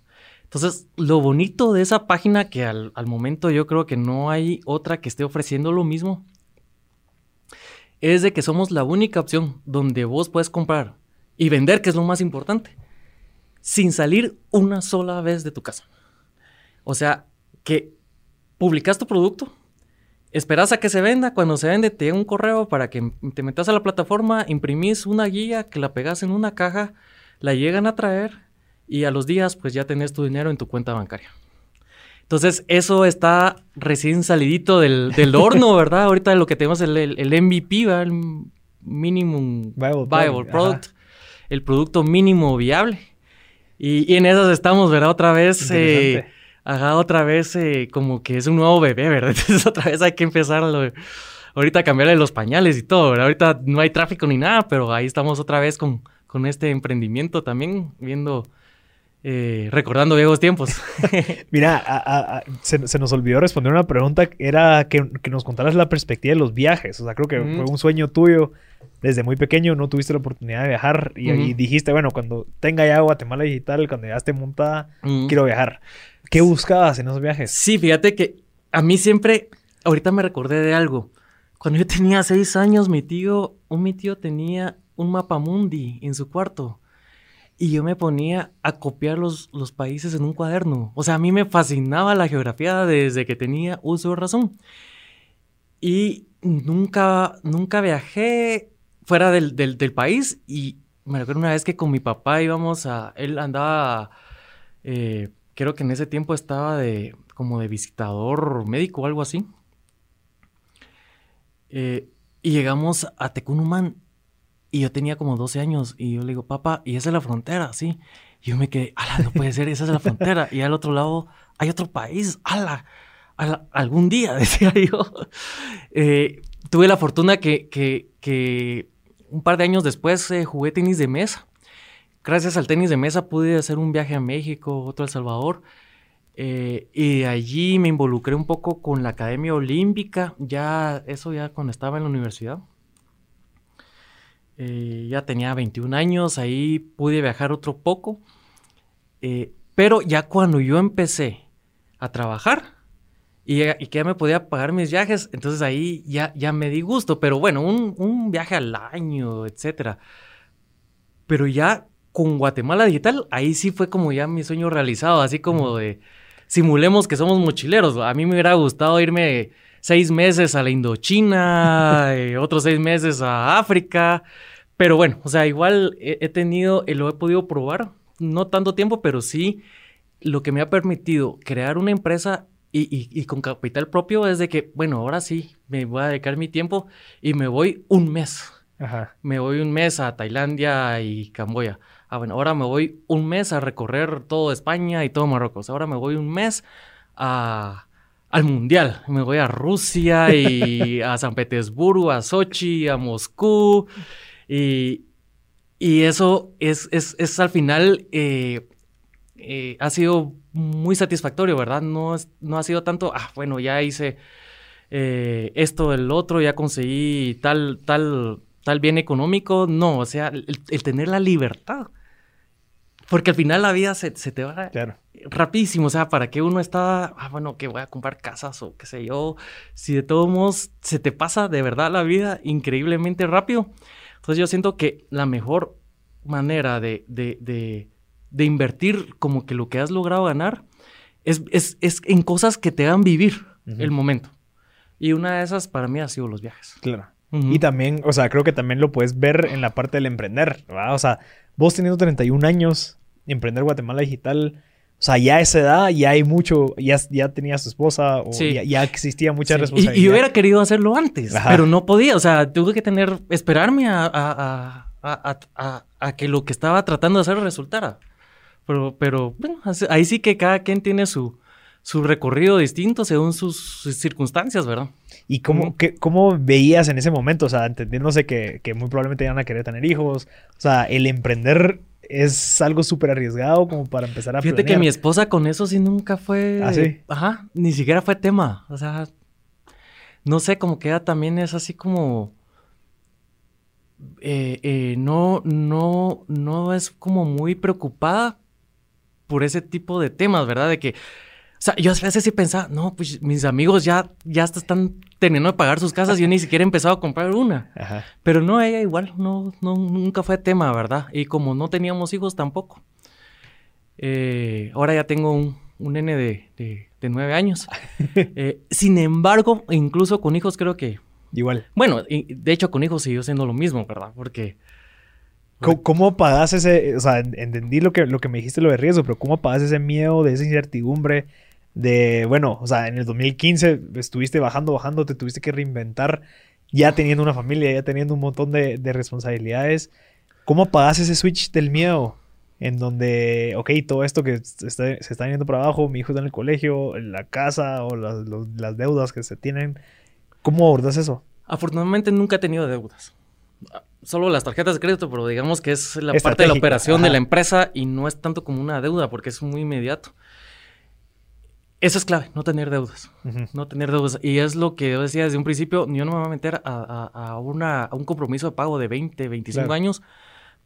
Entonces, lo bonito de esa página, que al, momento yo creo que no hay otra que esté ofreciendo lo mismo, es de que somos la única opción donde vos puedes comprar y vender, que es lo más importante, sin salir una sola vez de tu casa. O sea, que publicas tu producto, esperas a que se venda, cuando se vende te llega un correo para que te metas a la plataforma, imprimís una guía que la pegas en una caja, la llegan a traer y a los días pues ya tenés tu dinero en tu cuenta bancaria. Entonces, eso está recién salidito del, del horno, ¿verdad? Ahorita lo que tenemos es el, el, MVP, ¿verdad? El Minimum Viable, Product, el producto mínimo viable. Y, y, en esas estamos, ¿verdad? Otra vez, eh, ajá, otra vez eh, como que es un nuevo bebé, ¿verdad? Entonces, otra vez hay que empezar ahorita a cambiarle los pañales y todo, ¿verdad? Ahorita no hay tráfico ni nada, pero ahí estamos otra vez con, con este emprendimiento también, viendo eh, recordando viejos tiempos. Mira, a, a, se, se, nos olvidó responder una pregunta, era que, que, nos contaras la perspectiva de los viajes. O sea, creo que mm. fue un sueño tuyo desde muy pequeño, no tuviste la oportunidad de viajar y, mm. y dijiste, bueno, cuando tenga ya Guatemala Digital, cuando ya esté montada, mm. quiero viajar. ¿Qué buscabas en esos viajes? Sí, fíjate que a mí siempre, ahorita me recordé de algo. Cuando yo tenía seis años, mi tío, un mi tío tenía un mapa mundi en su cuarto y yo me ponía a copiar los, los países en un cuaderno. O sea, a mí me fascinaba la geografía desde que tenía uso de razón. Y nunca, nunca viajé fuera del, del, país y me recuerdo una vez que con mi papá íbamos a... Él andaba... Eh, creo que en ese tiempo estaba de como de visitador médico o algo así. Eh, y llegamos a Tecunumán y yo tenía como 12 años y yo le digo, papá, y esa es la frontera, ¿sí? Y yo me quedé, ala, no puede ser, esa es la frontera. Y al otro lado hay otro país, ala, ala algún día, decía yo. Eh, tuve la fortuna que, que, un par de años después eh, jugué tenis de mesa. Gracias al tenis de mesa pude hacer un viaje a México, otro a El Salvador. Eh, y allí me involucré un poco con la Academia Olímpica, ya eso ya cuando estaba en la universidad. Eh, ya tenía 21 años, ahí pude viajar otro poco. Eh, pero ya cuando yo empecé a trabajar y, que ya me podía pagar mis viajes, entonces ahí ya, ya me di gusto. Pero bueno, un, un viaje al año, etcétera. Pero ya con Guatemala Digital, ahí sí fue como ya mi sueño realizado, así como de simulemos que somos mochileros. A mí me hubiera gustado irme seis meses a la Indochina, eh, otros seis meses a África. Pero bueno, o sea, igual he, tenido, eh, lo he podido probar, no tanto tiempo, pero sí lo que me ha permitido crear una empresa y, con capital propio es de que, bueno, ahora sí, me voy a dedicar mi tiempo y me voy un mes. Ajá. Me voy un mes a Tailandia y Camboya. Ah, bueno, ahora me voy un mes a recorrer todo España y todo Marruecos. Ahora me voy un mes a, al Mundial. Me voy a Rusia y a San Petersburgo, a Sochi, a Moscú. Y, y eso es, es, es, al final, eh, eh, ha sido muy satisfactorio, ¿verdad? No, es, no ha sido tanto, ah, bueno, ya hice eh, esto, el otro, ya conseguí tal, tal, tal bien económico. No, o sea, el, el tener la libertad. Porque al final la vida se, se te va claro. rapidísimo. O sea, ¿para qué uno está, ah, bueno, que voy a comprar casas o qué sé yo? Si de todos modos se te pasa de verdad la vida increíblemente rápido. Entonces yo siento que la mejor manera de, de, de, de invertir como que lo que has logrado ganar es, es, es en cosas que te hagan vivir uh -huh. el momento. Y una de esas para mí ha sido los viajes. Claro. Uh -huh. Y también, o sea, creo que también lo puedes ver en la parte del emprender, ¿verdad? O sea, vos teniendo 31 años, emprender Guatemala Digital, o sea, ya a esa edad ya hay mucho, ya, ya tenías tu esposa o sí. ya, ya, existía mucha sí. responsabilidad. Y, y, hubiera querido hacerlo antes, Ajá. pero no podía. O sea, tuve que tener, esperarme a, a, a, a, a que lo que estaba tratando de hacer resultara. Pero, pero bueno, ahí sí que cada quien tiene su, su recorrido distinto según sus, sus circunstancias, ¿verdad? ¿Y cómo, mm. qué, cómo veías en ese momento? O sea, entendiéndose que, que muy probablemente iban a querer tener hijos. O sea, el emprender es algo súper arriesgado como para empezar a Fíjate que mi esposa con eso sí nunca fue... ¿Ah, sí? Ajá, ni siquiera fue tema. O sea, no sé, como que ella también es así como... Eh, eh, no, no, no es como muy preocupada por ese tipo de temas, ¿verdad? De que, sea, yo a veces sí pensaba, no, pues mis amigos ya, ya están teniendo que pagar sus casas y yo ni siquiera he empezado a comprar una. Ajá. Pero no, ella igual, no, no, nunca fue tema, ¿verdad? Y como no teníamos hijos tampoco. Eh, ahora ya tengo un, un nene de, de, de nueve años. Eh, sin embargo, incluso con hijos creo que... Igual. Bueno, y de hecho con hijos siguió siendo lo mismo, ¿verdad? Porque... ¿Cómo, cómo apagas ese, o sea, en- entendí lo que, lo que me dijiste lo de riesgo, pero cómo apagas ese miedo, de esa incertidumbre, de, bueno, o sea, en el 2015 estuviste bajando, bajando, te tuviste que reinventar, ya teniendo una familia, ya teniendo un montón de, de responsabilidades. ¿Cómo apagas ese switch del miedo? En donde, ok, todo esto que está- se está yendo para abajo, mi hijo está en el colegio, la casa o las, los- las deudas que se tienen. ¿Cómo abordas eso? Afortunadamente nunca he tenido deudas. Solo las tarjetas de crédito, pero digamos que es la parte de la operación de la empresa y no es tanto como una deuda porque es muy inmediato. Eso es clave, no tener deudas. Ujú. No tener deudas. Y es lo que yo decía desde un principio, yo no me voy a meter a, a- a una, a un compromiso de pago de 20, 25 Claro. años,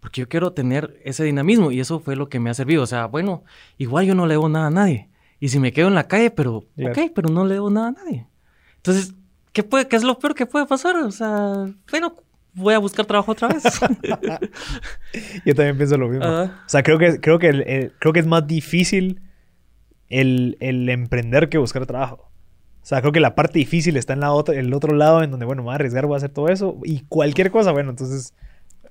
porque yo quiero tener ese dinamismo y eso fue lo que me ha servido. O sea, bueno, igual yo no le debo nada a nadie. Y si me quedo en la calle, pero, Claro. ok, pero no le debo nada a nadie. Entonces, ¿qué, puede, ¿qué es lo peor que puede pasar? O sea, bueno, voy a buscar trabajo otra vez. Yo también pienso lo mismo. Ajá. O sea, creo que, creo que, el- el- creo que es más difícil el, el emprender que buscar trabajo. O sea, creo que la parte difícil está en la otra, el otro lado, en donde, bueno, me voy a arriesgar, voy a hacer todo eso y cualquier cosa, bueno, entonces,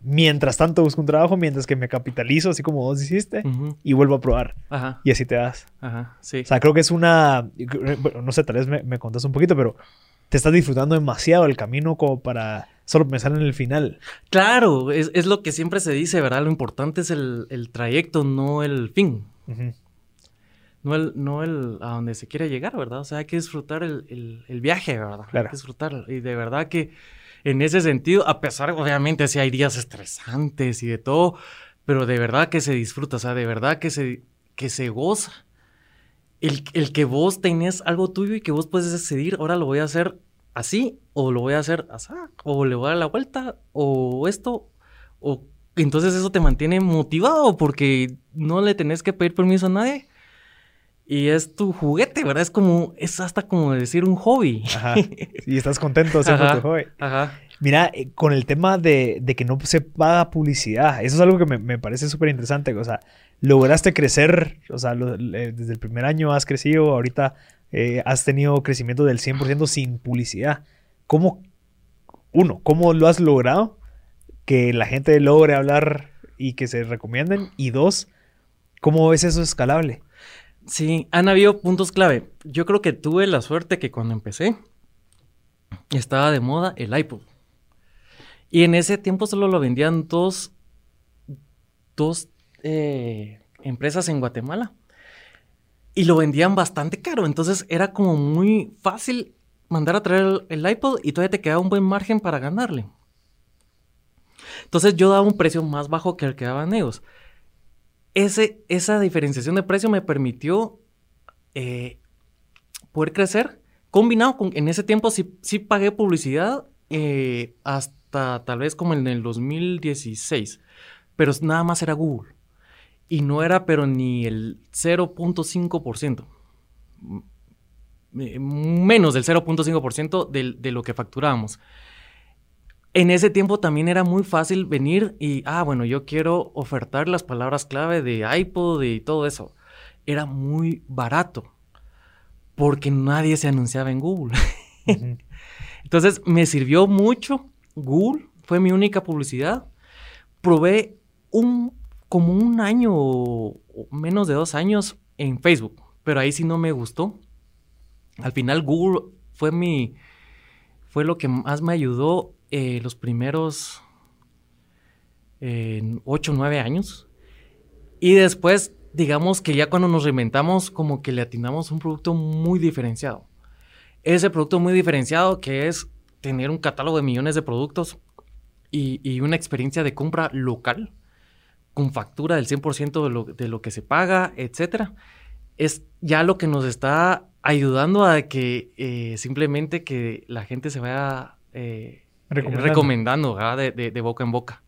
mientras tanto busco un trabajo, mientras que me capitalizo, así como vos hiciste, y vuelvo a probar. Ajá, Y así te das. ajá, sí. O sea, creo que es una, bueno, no sé, tal vez me, me contás un poquito, pero te estás disfrutando demasiado el camino como para solo pensar en el final. Claro, es, es lo que siempre se dice, ¿verdad? Lo importante es el, el trayecto, no el fin. Ujú. No el, no el a donde se quiere llegar, ¿verdad? O sea, hay que disfrutar el, el- el viaje, ¿verdad? Claro. Hay que disfrutarlo. Y de verdad que en ese sentido, a pesar, obviamente, sí hay días estresantes y de todo, pero de verdad que se disfruta, o sea, de verdad que se, que se goza. El, el que vos tenés algo tuyo y que vos puedes decidir, ahora lo voy a hacer así, o lo voy a hacer así, o le voy a dar la vuelta, o esto, o entonces eso te mantiene motivado porque no le tenés que pedir permiso a nadie. Y es tu juguete, ¿verdad? Es como, es hasta como decir un hobby. Ajá. Y estás contento haciendo Ajá. tu hobby. Ajá. Mira, eh, con el tema de, de que no se paga publicidad, eso es algo que me, me parece súper interesante. O sea, lograste crecer, o sea, lo- desde el primer año has crecido, ahorita eh, has tenido crecimiento del 100% sin publicidad. ¿Cómo, uno, cómo lo has logrado que la gente logre hablar y que se recomienden? Y dos, ¿cómo ves eso escalable? Sí, han habido puntos clave. Yo creo que tuve la suerte que cuando empecé estaba de moda el iPod. Y en ese tiempo solo lo vendían dos, dos eh, empresas en Guatemala. Y lo vendían bastante caro. Entonces era como muy fácil mandar a traer el, iPod y todavía te quedaba un buen margen para ganarle. Entonces yo daba un precio más bajo que el que daban ellos. Ese, esa diferenciación de precio me permitió eh, poder crecer. Combinado con, en ese tiempo sí, sí pagué publicidad eh, hasta tal vez como en el 2016, pero nada más era Google. Y no era pero ni el 0.5%. M- eh, Menos del 0.5% del- de lo que facturábamos. En ese tiempo también era muy fácil venir y, ah, bueno, yo quiero ofertar las palabras clave de iPod y todo eso. Era muy barato porque nadie se anunciaba en Google. Entonces me sirvió mucho Google, fue mi única publicidad. Probé un, como un año o menos de dos años en Facebook, pero ahí sí no me gustó. Al final Google fue mi, fue lo que más me ayudó eh, los primeros 8 o 9 años. Y después, digamos que ya cuando nos reinventamos, como que le atinamos un producto muy diferenciado. Ese producto muy diferenciado que es tener un catálogo de millones de productos y, y una experiencia de compra local. con factura del 100% de lo, de lo que se paga, etcétera, es ya lo que nos está ayudando a que eh, simplemente que la gente se vaya eh, Recomendando. recomendando, ¿verdad? De, de- de boca en boca.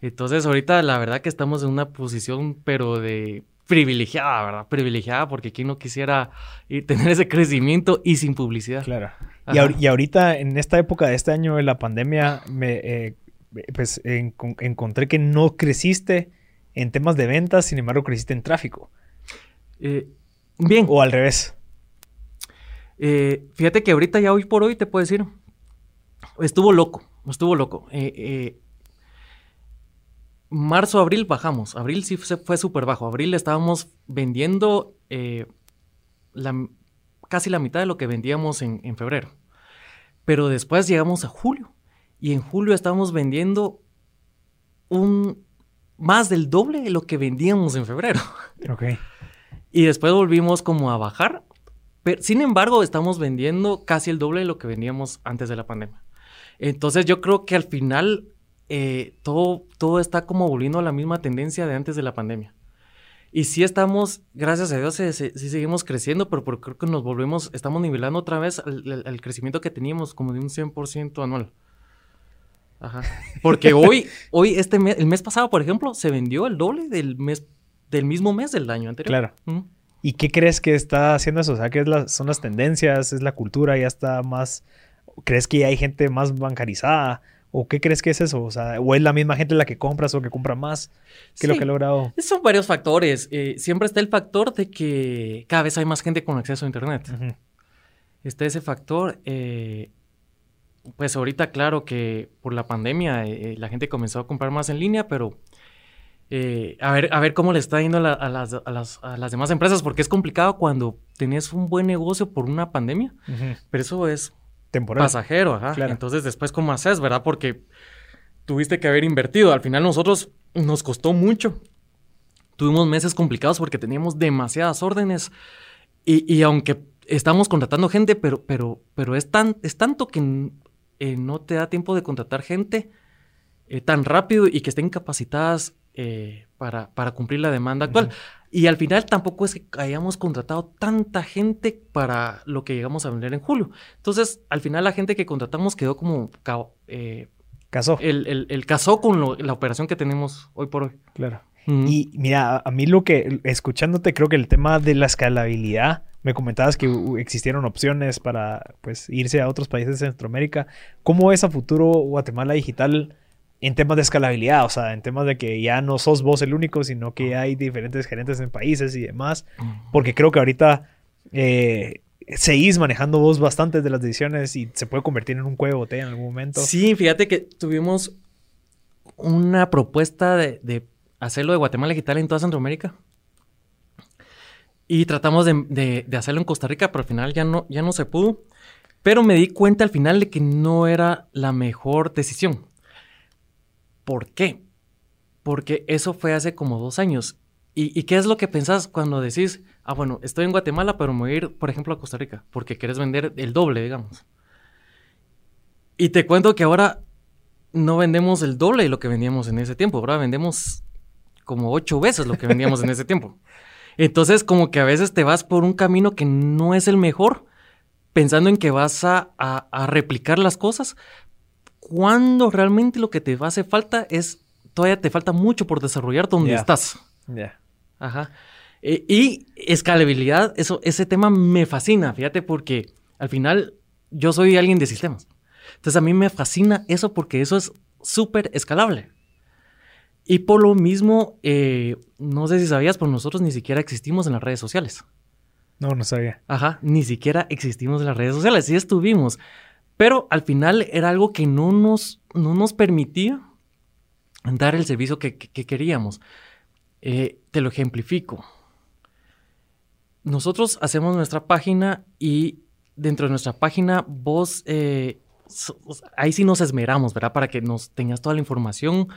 Entonces ahorita la verdad que estamos en una posición pero de privilegiada, ¿verdad? Privilegiada porque quien no quisiera ir- tener ese crecimiento y sin publicidad. Claro. Y, Ajá. ahor- y ahorita, en esta época de este año de la pandemia, me, eh, pues en- encontré que no creciste en temas de ventas, sin embargo, creciste en tráfico. Eh, bien, O al revés. Eh, fíjate que ahorita ya hoy por hoy te puedo decir, estuvo loco, estuvo loco. Eh, eh, marzo, abril bajamos, abril sí fue súper bajo, abril estábamos vendiendo eh, la- casi la mitad de lo que vendíamos en, en febrero. Pero después llegamos a julio y en julio estábamos vendiendo un más del doble de lo que vendíamos en febrero. Ok. Y después volvimos como a bajar. Pero, sin embargo, estamos vendiendo casi el doble de lo que vendíamos antes de la pandemia. Entonces yo creo que al final eh, todo, todo está como volviendo a la misma tendencia de antes de la pandemia. Y sí estamos, gracias a Dios, sí, sí- sí seguimos creciendo, pero, creo que nos volvemos, estamos nivelando otra vez al crecimiento que teníamos como de un 100% anual. Ajá. Porque hoy, hoy este mes, el mes pasado, por ejemplo, se vendió el doble del mes, del mismo mes del año anterior. Claro. ¿Y qué crees que está haciendo eso? O sea, ¿qué es la- son las tendencias? ¿Es la cultura? ¿Ya está más... ¿Crees que hay gente más bancarizada? ¿O qué crees que es eso? O sea, ¿o es la misma gente la que compras o que compra más? ¿Qué es lo Sí. que ha logrado? Son varios factores. Eh, siempre está el factor de que cada vez hay más gente con acceso a Internet. Está ese factor. eh, pues ahorita, claro que por la pandemia eh, la gente comenzó a comprar más en línea, pero eh, a, ver, a ver cómo le está yendo a, la- a las, a las- a las demás empresas, porque es complicado cuando tenés un buen negocio por una pandemia, pero eso es Temporal. pasajero, ajá. Claro. Entonces, después, ¿cómo haces, verdad? Porque tuviste que haber invertido. Al final, nosotros nos costó mucho. Tuvimos meses complicados porque teníamos demasiadas órdenes. Y, y aunque estamos contratando gente, pero, pero, pero es, tan, es tanto que eh, no te da tiempo de contratar gente eh, tan rápido y que estén capacitadas eh, para, para cumplir la demanda actual. Y al final tampoco es que hayamos contratado tanta gente para lo que llegamos a vender en julio. Entonces, al final la gente que contratamos quedó como... eh, Casó. el, el- el casó con lo- la operación que tenemos hoy por hoy. Claro. Y mira, a- mí lo que, escuchándote, creo que el tema de la escalabilidad, me comentabas que existieron opciones para pues irse a otros países de Centroamérica. ¿Cómo es a futuro Guatemala digital en temas de escalabilidad? O sea, en temas de que ya no sos vos el único, sino que hay diferentes gerentes en países y demás. Porque creo que ahorita eh, seguís manejando vos bastantes de las decisiones y se puede convertir en un cuello de botella en algún momento. Sí, fíjate que tuvimos una propuesta de, de hacerlo de Guatemala Digital en toda Centroamérica. Y tratamos de, de- de hacerlo en Costa Rica, pero al final ya no, ya no se pudo. Pero me di cuenta al final de que no era la mejor decisión. ¿Por qué? Porque eso fue hace como dos años. ¿Y, y qué es lo que pensás cuando decís, ah, bueno, estoy en Guatemala, pero me voy a ir, por ejemplo, a Costa Rica? Porque querés vender el doble, digamos. Y te cuento que ahora no vendemos el doble de lo que vendíamos en ese tiempo. Ahora vendemos como ocho veces lo que vendíamos en ese tiempo. Entonces, como que a veces te vas por un camino que no es el mejor, pensando en que vas a, a- a replicar las cosas, cuando realmente lo que te hace falta es, todavía te falta mucho por desarrollar donde Ya. estás. Ya. Ajá. Eh, y escalabilidad, eso, ese tema me fascina, fíjate, porque al final yo soy alguien de sistemas. Entonces a mí me fascina eso porque eso es súper escalable. Y por lo mismo, eh, no sé si sabías, pero nosotros ni siquiera existimos en las redes sociales. No, no sabía. Ajá, ni siquiera existimos en las redes sociales, sí estuvimos. Pero al final era algo que no nos, no nos permitía dar el servicio que, que- que queríamos. Eh, te lo ejemplifico. Nosotros hacemos nuestra página y dentro de nuestra página vos, eh, so- ahí sí nos esmeramos, ¿verdad? Para que nos tengas toda la información,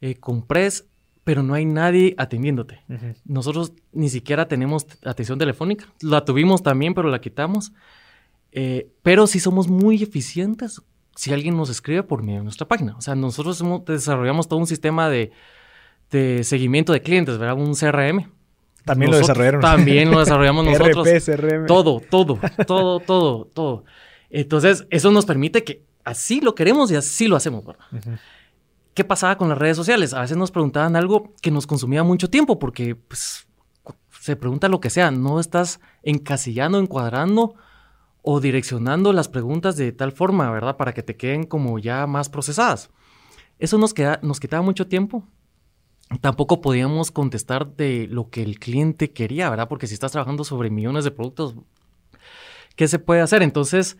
eh, compres, pero no hay nadie atendiéndote. Nosotros ni siquiera tenemos atención telefónica. La tuvimos también, pero la quitamos. Eh, pero sí somos muy eficientes si alguien nos escribe por medio de nuestra página. O sea, nosotros hemos- desarrollamos todo un sistema de, de seguimiento de clientes, ¿verdad? Un CRM. También lo desarrollaron. También lo desarrollamos nosotros. RP, CRM. Todo, todo, todo, todo, todo. Entonces, eso nos permite que así lo queremos y así lo hacemos, ¿verdad? ¿Qué pasaba con las redes sociales? A veces nos preguntaban algo que nos consumía mucho tiempo porque pues, se pregunta lo que sea, no estás encasillando, encuadrando o direccionando las preguntas de tal forma, ¿verdad? Para que te queden como ya más procesadas. Eso nos, queda, nos quitaba mucho tiempo. Tampoco podíamos contestar de lo que el cliente quería, ¿verdad? Porque si estás trabajando sobre millones de productos, ¿qué se puede hacer? Entonces,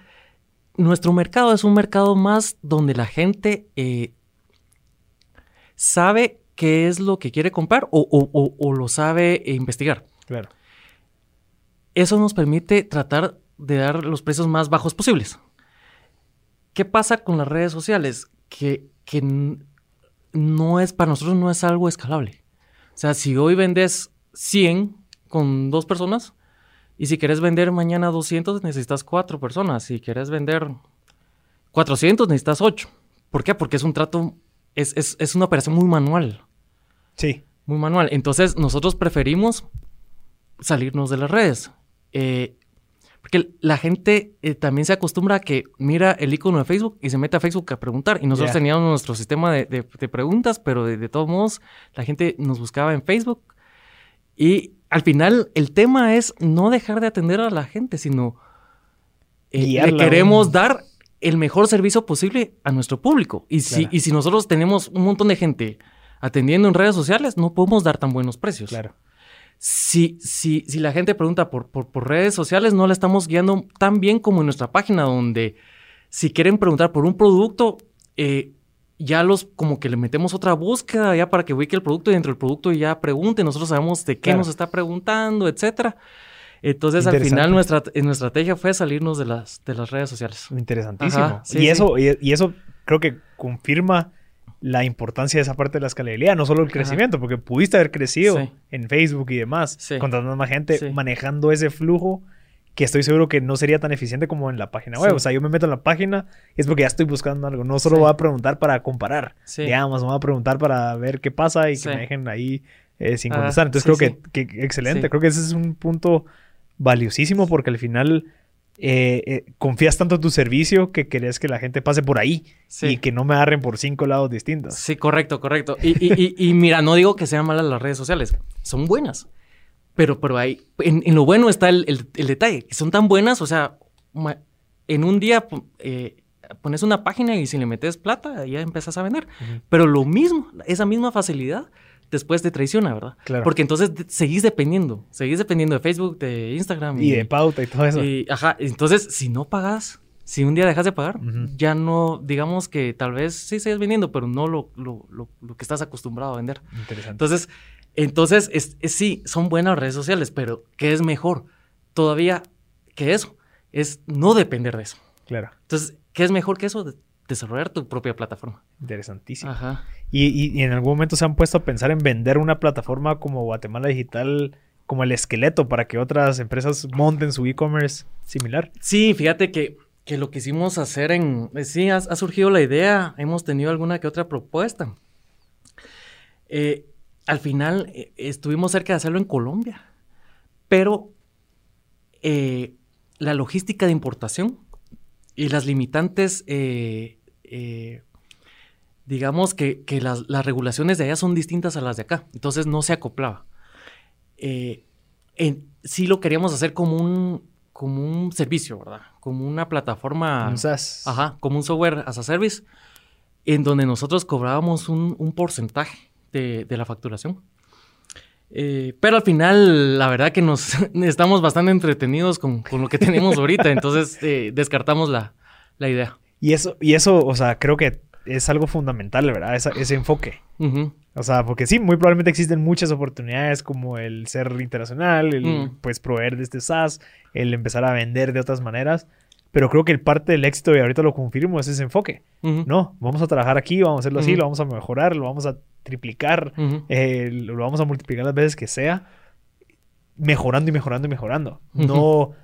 nuestro mercado es un mercado más donde la gente eh, sabe qué es lo que quiere comprar o, lo sabe investigar. Claro. Eso nos permite tratar de dar los precios más bajos posibles. ¿Qué pasa con las redes sociales? Que, que no es, para nosotros no es algo escalable. O sea, si hoy vendes 100 con dos personas, y si quieres vender mañana 200, necesitas cuatro personas. Si quieres vender 400, necesitas ocho. ¿Por qué? Porque es un trato, es, es, una operación muy manual. Sí. Muy manual. Entonces, nosotros preferimos salirnos de las redes. Eh, porque la gente eh, también se acostumbra a que mira el icono de Facebook y se mete a Facebook a preguntar. Y nosotros teníamos nuestro sistema de, preguntas, pero de, todos modos, la gente nos buscaba en Facebook. Y al final, el tema es no dejar de atender a la gente, sino eh, le queremos dar el mejor servicio posible a nuestro público. Y, si, y si nosotros tenemos un montón de gente atendiendo en redes sociales, no podemos dar tan buenos precios. Claro si, si, si la gente pregunta por, por, redes sociales, no la estamos guiando tan bien como en nuestra página, donde si quieren preguntar por un producto, eh, ya los como que le metemos otra búsqueda ya para que ubique el producto y dentro del producto ya pregunte, nosotros sabemos de qué nos está preguntando, etcétera. Entonces, al final, nuestra, nuestra estrategia fue salirnos de las, de las redes sociales. Interesantísimo. y, Eso, y, eso creo que confirma la importancia de esa parte de la escalabilidad, no solo el crecimiento, porque pudiste haber crecido en Facebook y demás, sí. contratando más gente, manejando ese flujo que estoy seguro que no sería tan eficiente como en la página web. O sea, yo me meto en la página y es porque ya estoy buscando algo. No solo voy a preguntar para comparar, digamos, voy a preguntar para ver qué pasa y que me dejen ahí eh, sin contestar. Entonces creo que, que excelente. Creo que ese es un punto valiosísimo porque al final eh, eh, confías tanto en tu servicio que querés que la gente pase por ahí y que no me agarren por cinco lados distintos. Sí, correcto, correcto. Y, mira, no digo que sean malas las redes sociales, son buenas. Pero, pero ahí, en, lo bueno está el, detalle, que son tan buenas, o sea, en un día eh, pones una página y si le metes plata, ya empezás a vender. Pero lo mismo, esa misma facilidad después te traiciona, ¿verdad? Claro. Porque entonces seguís dependiendo, seguís dependiendo de Facebook, de Instagram. Y, de pauta y todo eso. ajá, entonces si no pagas, si un día dejas de pagar, ya no, digamos que tal vez sí sigues vendiendo, pero no lo, lo, lo, que estás acostumbrado a vender. Interesante. Entonces, entonces es, sí, son buenas redes sociales, pero ¿qué es mejor? Todavía que eso, es no depender de eso. Claro. Entonces, ¿qué es mejor que eso? Desarrollar tu propia plataforma. Interesantísimo. Ajá. Y, en algún momento se han puesto a pensar en vender una plataforma como Guatemala Digital como el esqueleto para que otras empresas monten su e-commerce similar. Sí, fíjate que, que, lo quisimos hacer en... Eh, sí, ha, surgido la idea, hemos tenido alguna que otra propuesta. Eh, al final eh, estuvimos cerca de hacerlo en Colombia, pero la logística de importación y las limitantes eh, digamos que, las, regulaciones de allá son distintas a las de acá, entonces no se acoplaba. Eh, sí lo queríamos hacer como un, como un servicio, ¿verdad? Como una plataforma. Un SaaS. Ajá, como un software as a service, en donde nosotros cobrábamos un, porcentaje de, la facturación. Eh, pero al final, la verdad que nos estamos bastante entretenidos con, lo que tenemos ahorita, entonces descartamos la, la idea. Y eso, y eso, o sea, creo que es algo fundamental, ¿verdad? ese enfoque. O sea, porque sí, muy probablemente existen muchas oportunidades como el ser internacional, el mm. pues proveer de este SaaS, el empezar a vender de otras maneras. Pero creo que el parte del éxito, y ahorita lo confirmo, es ese enfoque. No, vamos a trabajar aquí, vamos a hacerlo así, lo vamos a mejorar, lo vamos a triplicar, eh, lo vamos a multiplicar las veces que sea, mejorando y mejorando y mejorando. No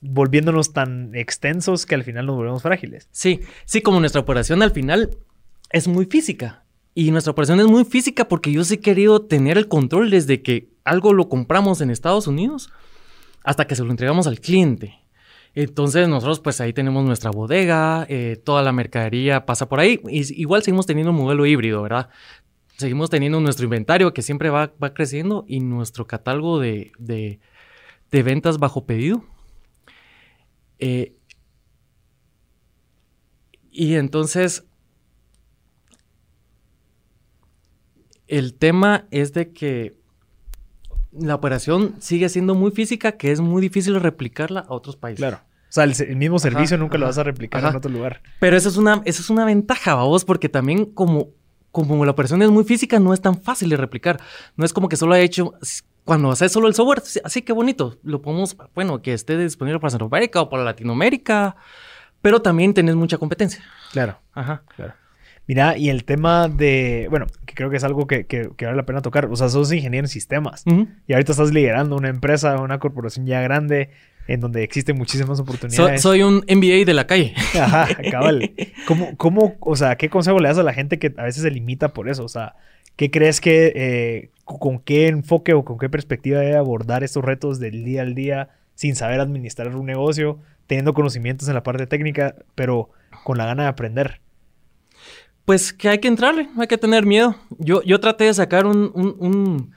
volviéndonos tan extensos que al final nos volvemos frágiles. Sí, sí, como nuestra operación al final es muy física. Y nuestra operación es muy física porque yo sí he querido tener el control desde que algo lo compramos en Estados Unidos hasta que se lo entregamos al cliente. Entonces nosotros pues ahí tenemos nuestra bodega, eh, toda la mercadería pasa por ahí. Y, igual seguimos teniendo un modelo híbrido, ¿verdad? Seguimos teniendo nuestro inventario que siempre va, va creciendo y nuestro catálogo de, de, de ventas bajo pedido. Eh, y entonces el tema es de que la operación sigue siendo muy física, que es muy difícil replicarla a otros países. Claro. O sea, el, mismo servicio nunca lo vas a replicar en otro lugar. Pero eso es una, eso es una ventaja, vos, porque también como, como la operación es muy física, no es tan fácil de replicar. No es como que solo ha hecho, cuando haces solo el software, así que bonito, lo podemos, bueno, que esté disponible para Centroamérica o para Latinoamérica, pero también tenés mucha competencia. Claro. Ajá. Claro. Mira, y el tema de, bueno, que creo que es algo que, vale la pena tocar, o sea, sos ingeniero en sistemas y ahorita estás liderando una empresa, una corporación ya grande en donde existen muchísimas oportunidades. soy un MBA de la calle. Ajá, cabal. ¿Cómo, ¿Cómo, o sea, qué consejo le das a la gente que a veces se limita por eso? O sea, ¿qué crees que, eh, con qué enfoque o con qué perspectiva debe abordar estos retos del día al día sin saber administrar un negocio, teniendo conocimientos en la parte técnica, pero con la gana de aprender? pues que hay que entrarle, hay que tener miedo. Yo, yo traté de sacar un,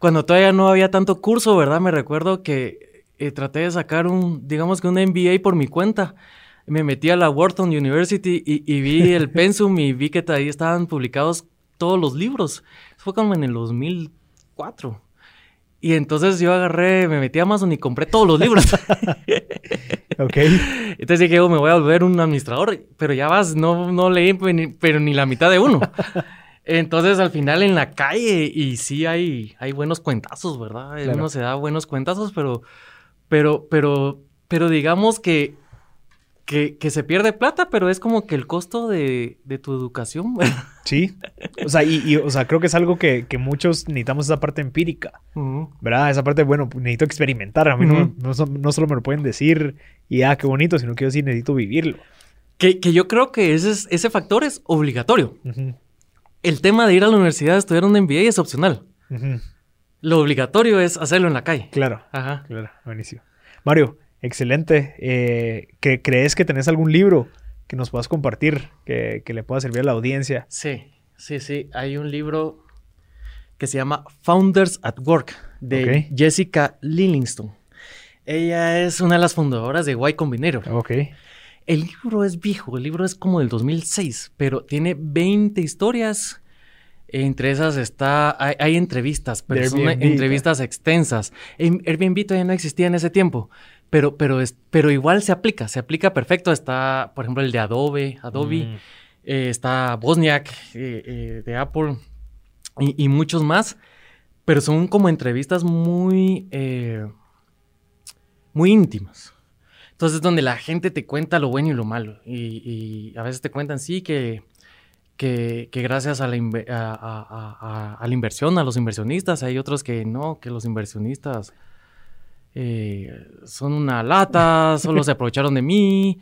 Cuando todavía no había tanto curso, ¿verdad? Me recuerdo que eh, traté de sacar un, digamos que un MBA por mi cuenta. Me metí a la Wharton University y, vi el pensum y vi que ahí estaban publicados todos los libros. Fue como en el 2004. Y entonces yo agarré, me metí a Amazon y compré todos los libros. ok. Entonces dije, oh, me voy a volver un administrador, pero ya vas, no, no leí pero ni la mitad de uno. Entonces al final en la calle, y sí hay, hay buenos cuentazos, ¿verdad? Uno se da buenos cuentazos, pero, pero, pero, pero digamos que que, se pierde plata, pero es como que el costo de, tu educación. Sí. O sea, y, o sea, creo que es algo que, muchos necesitamos esa parte empírica. ¿Verdad? Esa parte, bueno, necesito experimentar. A mí no, solo me lo pueden decir y ah, qué bonito, sino que yo sí necesito vivirlo. Que, yo creo que ese, ese factor es obligatorio. El tema de ir a la universidad a estudiar un MBA es opcional. Lo obligatorio es hacerlo en la calle. Claro. Ajá. Claro, buenísimo. Mario, Excelente. Eh, ¿Crees que tenés algún libro que nos puedas compartir, que, le pueda servir a la audiencia? Sí, sí, sí. Hay un libro que se llama Founders at Work de Jessica Lillingston. Ella es una de las fundadoras de Y Combinator. Ok. El libro es viejo, el libro es como del 2006, pero tiene 20 historias. Entre esas está, hay, entrevistas, pero son entrevistas extensas. Airbnb todavía no existía en ese tiempo, pero, pero, es, pero igual se aplica, se aplica perfecto. Está, por ejemplo, el de Adobe, Adobe, mm. eh, está Bosniak eh, eh, de Apple y, muchos más. Pero son como entrevistas muy, muy íntimas. Entonces, donde la gente te cuenta lo bueno y lo malo. Y, a veces te cuentan, sí, que, que, gracias a la, a la inversión, a los inversionistas, hay otros que no, que los inversionistas eh, son una lata, solo se aprovecharon de mí,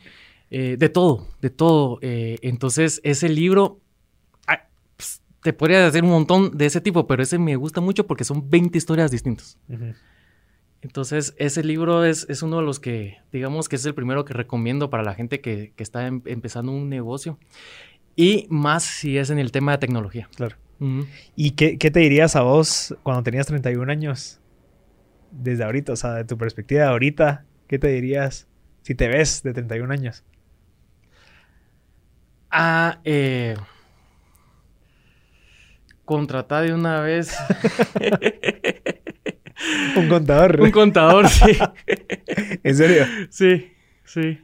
eh, de todo, de todo. Eh, entonces, ese libro, ah, pues, te podría decir un montón de ese tipo, pero ese me gusta mucho porque son 20 historias distintas. Entonces, ese libro es, uno de los que, digamos que es el primero que recomiendo para la gente que, está em, empezando un negocio. Y más si es en el tema de tecnología. Claro. ¿Y qué, qué, te dirías a vos cuando tenías 31 años? Desde ahorita, o sea, de tu perspectiva de ahorita, ¿qué te dirías si te ves de 31 años? Ah, eh. Contratar de una vez. Un contador. Un contador, sí. ¿En serio? Sí, sí.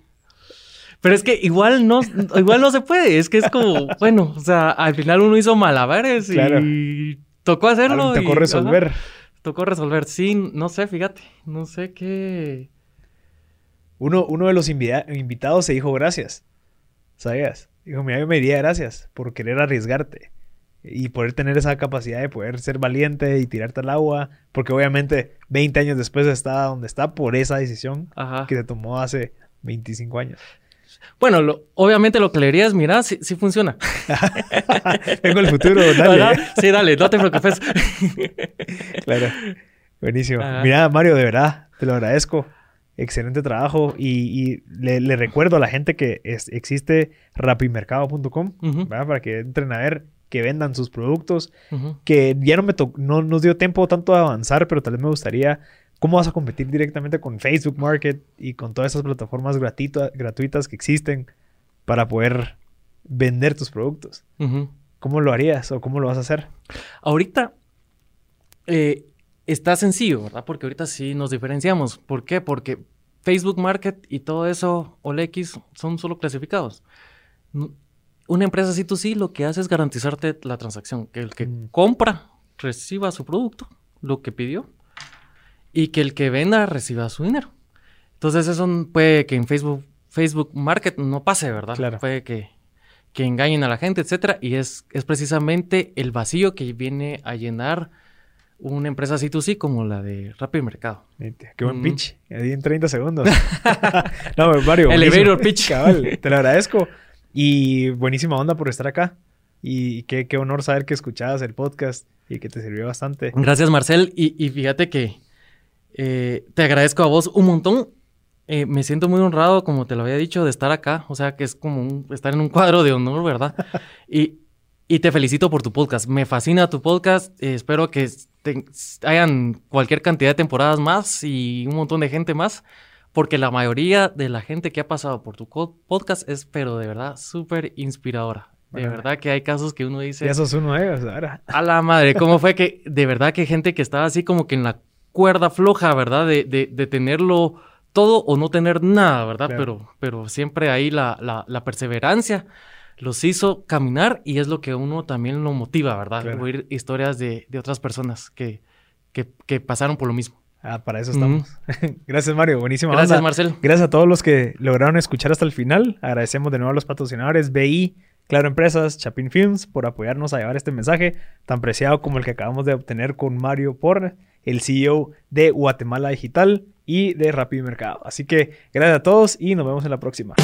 Pero es que igual no, igual no se puede. Es que es como, bueno, o sea, al final uno hizo malabares y tocó hacerlo. Tocó resolver tocó resolver. Sí, no sé, fíjate. No sé qué. Uno, uno de los invitados se dijo gracias. ¿Sabías? Dijo, mira, yo me diría gracias por querer arriesgarte y poder tener esa capacidad de poder ser valiente y tirarte al agua, porque obviamente 20 años después está donde está por esa decisión que te tomó hace 25 años. Bueno, lo- obviamente lo que le diría es, mira, sí, sí funciona. Tengo el futuro, dale. ¿Verdad? Sí, dale, no te preocupes. Claro. Buenísimo. Ajá. Mira, Mario, de verdad, te lo agradezco. Excelente trabajo. Y, y le, le recuerdo a la gente que es- existe rapimercado.com. ¿verdad? para que entren a ver, que vendan sus productos. Que ya no me no nos dio tiempo tanto de avanzar, pero tal vez me gustaría. ¿Cómo vas a competir directamente con Facebook Market y con todas esas plataformas gratuita- gratuitas que existen para poder vender tus productos? ¿Cómo lo harías o cómo lo vas a hacer? Ahorita eh, está sencillo, ¿verdad? Porque ahorita sí nos diferenciamos. ¿Por qué? Porque Facebook Market y todo eso, OLX, son solo clasificados. Una empresa C2C lo que hace es garantizarte la transacción, que el que Mm. compra reciba su producto, lo que pidió, y que el que venda reciba su dinero. Entonces eso puede que en Facebook, Facebook Market no pase, ¿verdad? Claro. Puede que, que engañen a la gente, etcétera, y es, es precisamente el vacío que viene a llenar una empresa C2C como la de Rappi Mercado. Qué buen pitch. Ahí en 30 segundos. no, Mario. Elevator pitch. Cabal, te lo agradezco. Y buenísima onda por estar acá. Y qué, qué honor saber que escuchabas el podcast y que te sirvió bastante. Gracias, Marcel. Y, y fíjate que eh, te agradezco a vos un montón. Eh, me siento muy honrado, como te lo había dicho, de estar acá. O sea, que es como un- estar en un cuadro de honor, ¿verdad? y, y te felicito por tu podcast. Me fascina tu podcast. Eh, espero que te- hayan cualquier cantidad de temporadas más y un montón de gente más. Porque la mayoría de la gente que ha pasado por tu podcast es, pero de verdad, súper inspiradora. De Bueno. verdad que hay casos que uno dice... Ya sos uno de ellos ahora. A la madre, ¿cómo fue que de verdad que gente que estaba así como que en la cuerda floja, ¿verdad? De, de, de tenerlo todo o no tener nada, ¿verdad? Claro. Pero, pero siempre ahí la, la, la perseverancia los hizo caminar y es lo que uno también lo motiva, ¿verdad? Claro. Oír historias de, de otras personas que, que, que pasaron por lo mismo. Ah, para eso estamos. Gracias, Mario. Buenísima Gracias, onda. Marcel. Gracias a todos los que lograron escuchar hasta el final. Agradecemos de nuevo a los patrocinadores BI, Claro Empresas, Chapin Films por apoyarnos a llevar este mensaje tan preciado como el que acabamos de obtener con Mario Por, el CEO de Guatemala Digital y de Rappi Mercado. Así que gracias a todos y nos vemos en la próxima.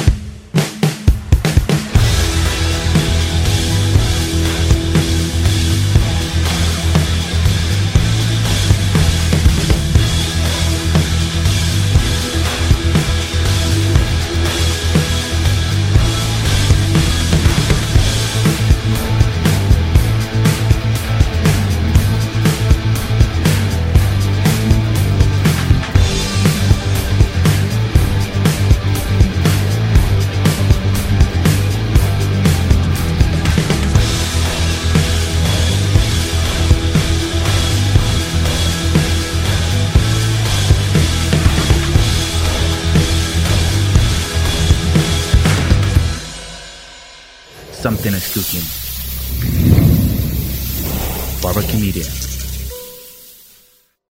Something is cooking. Barbecue Media.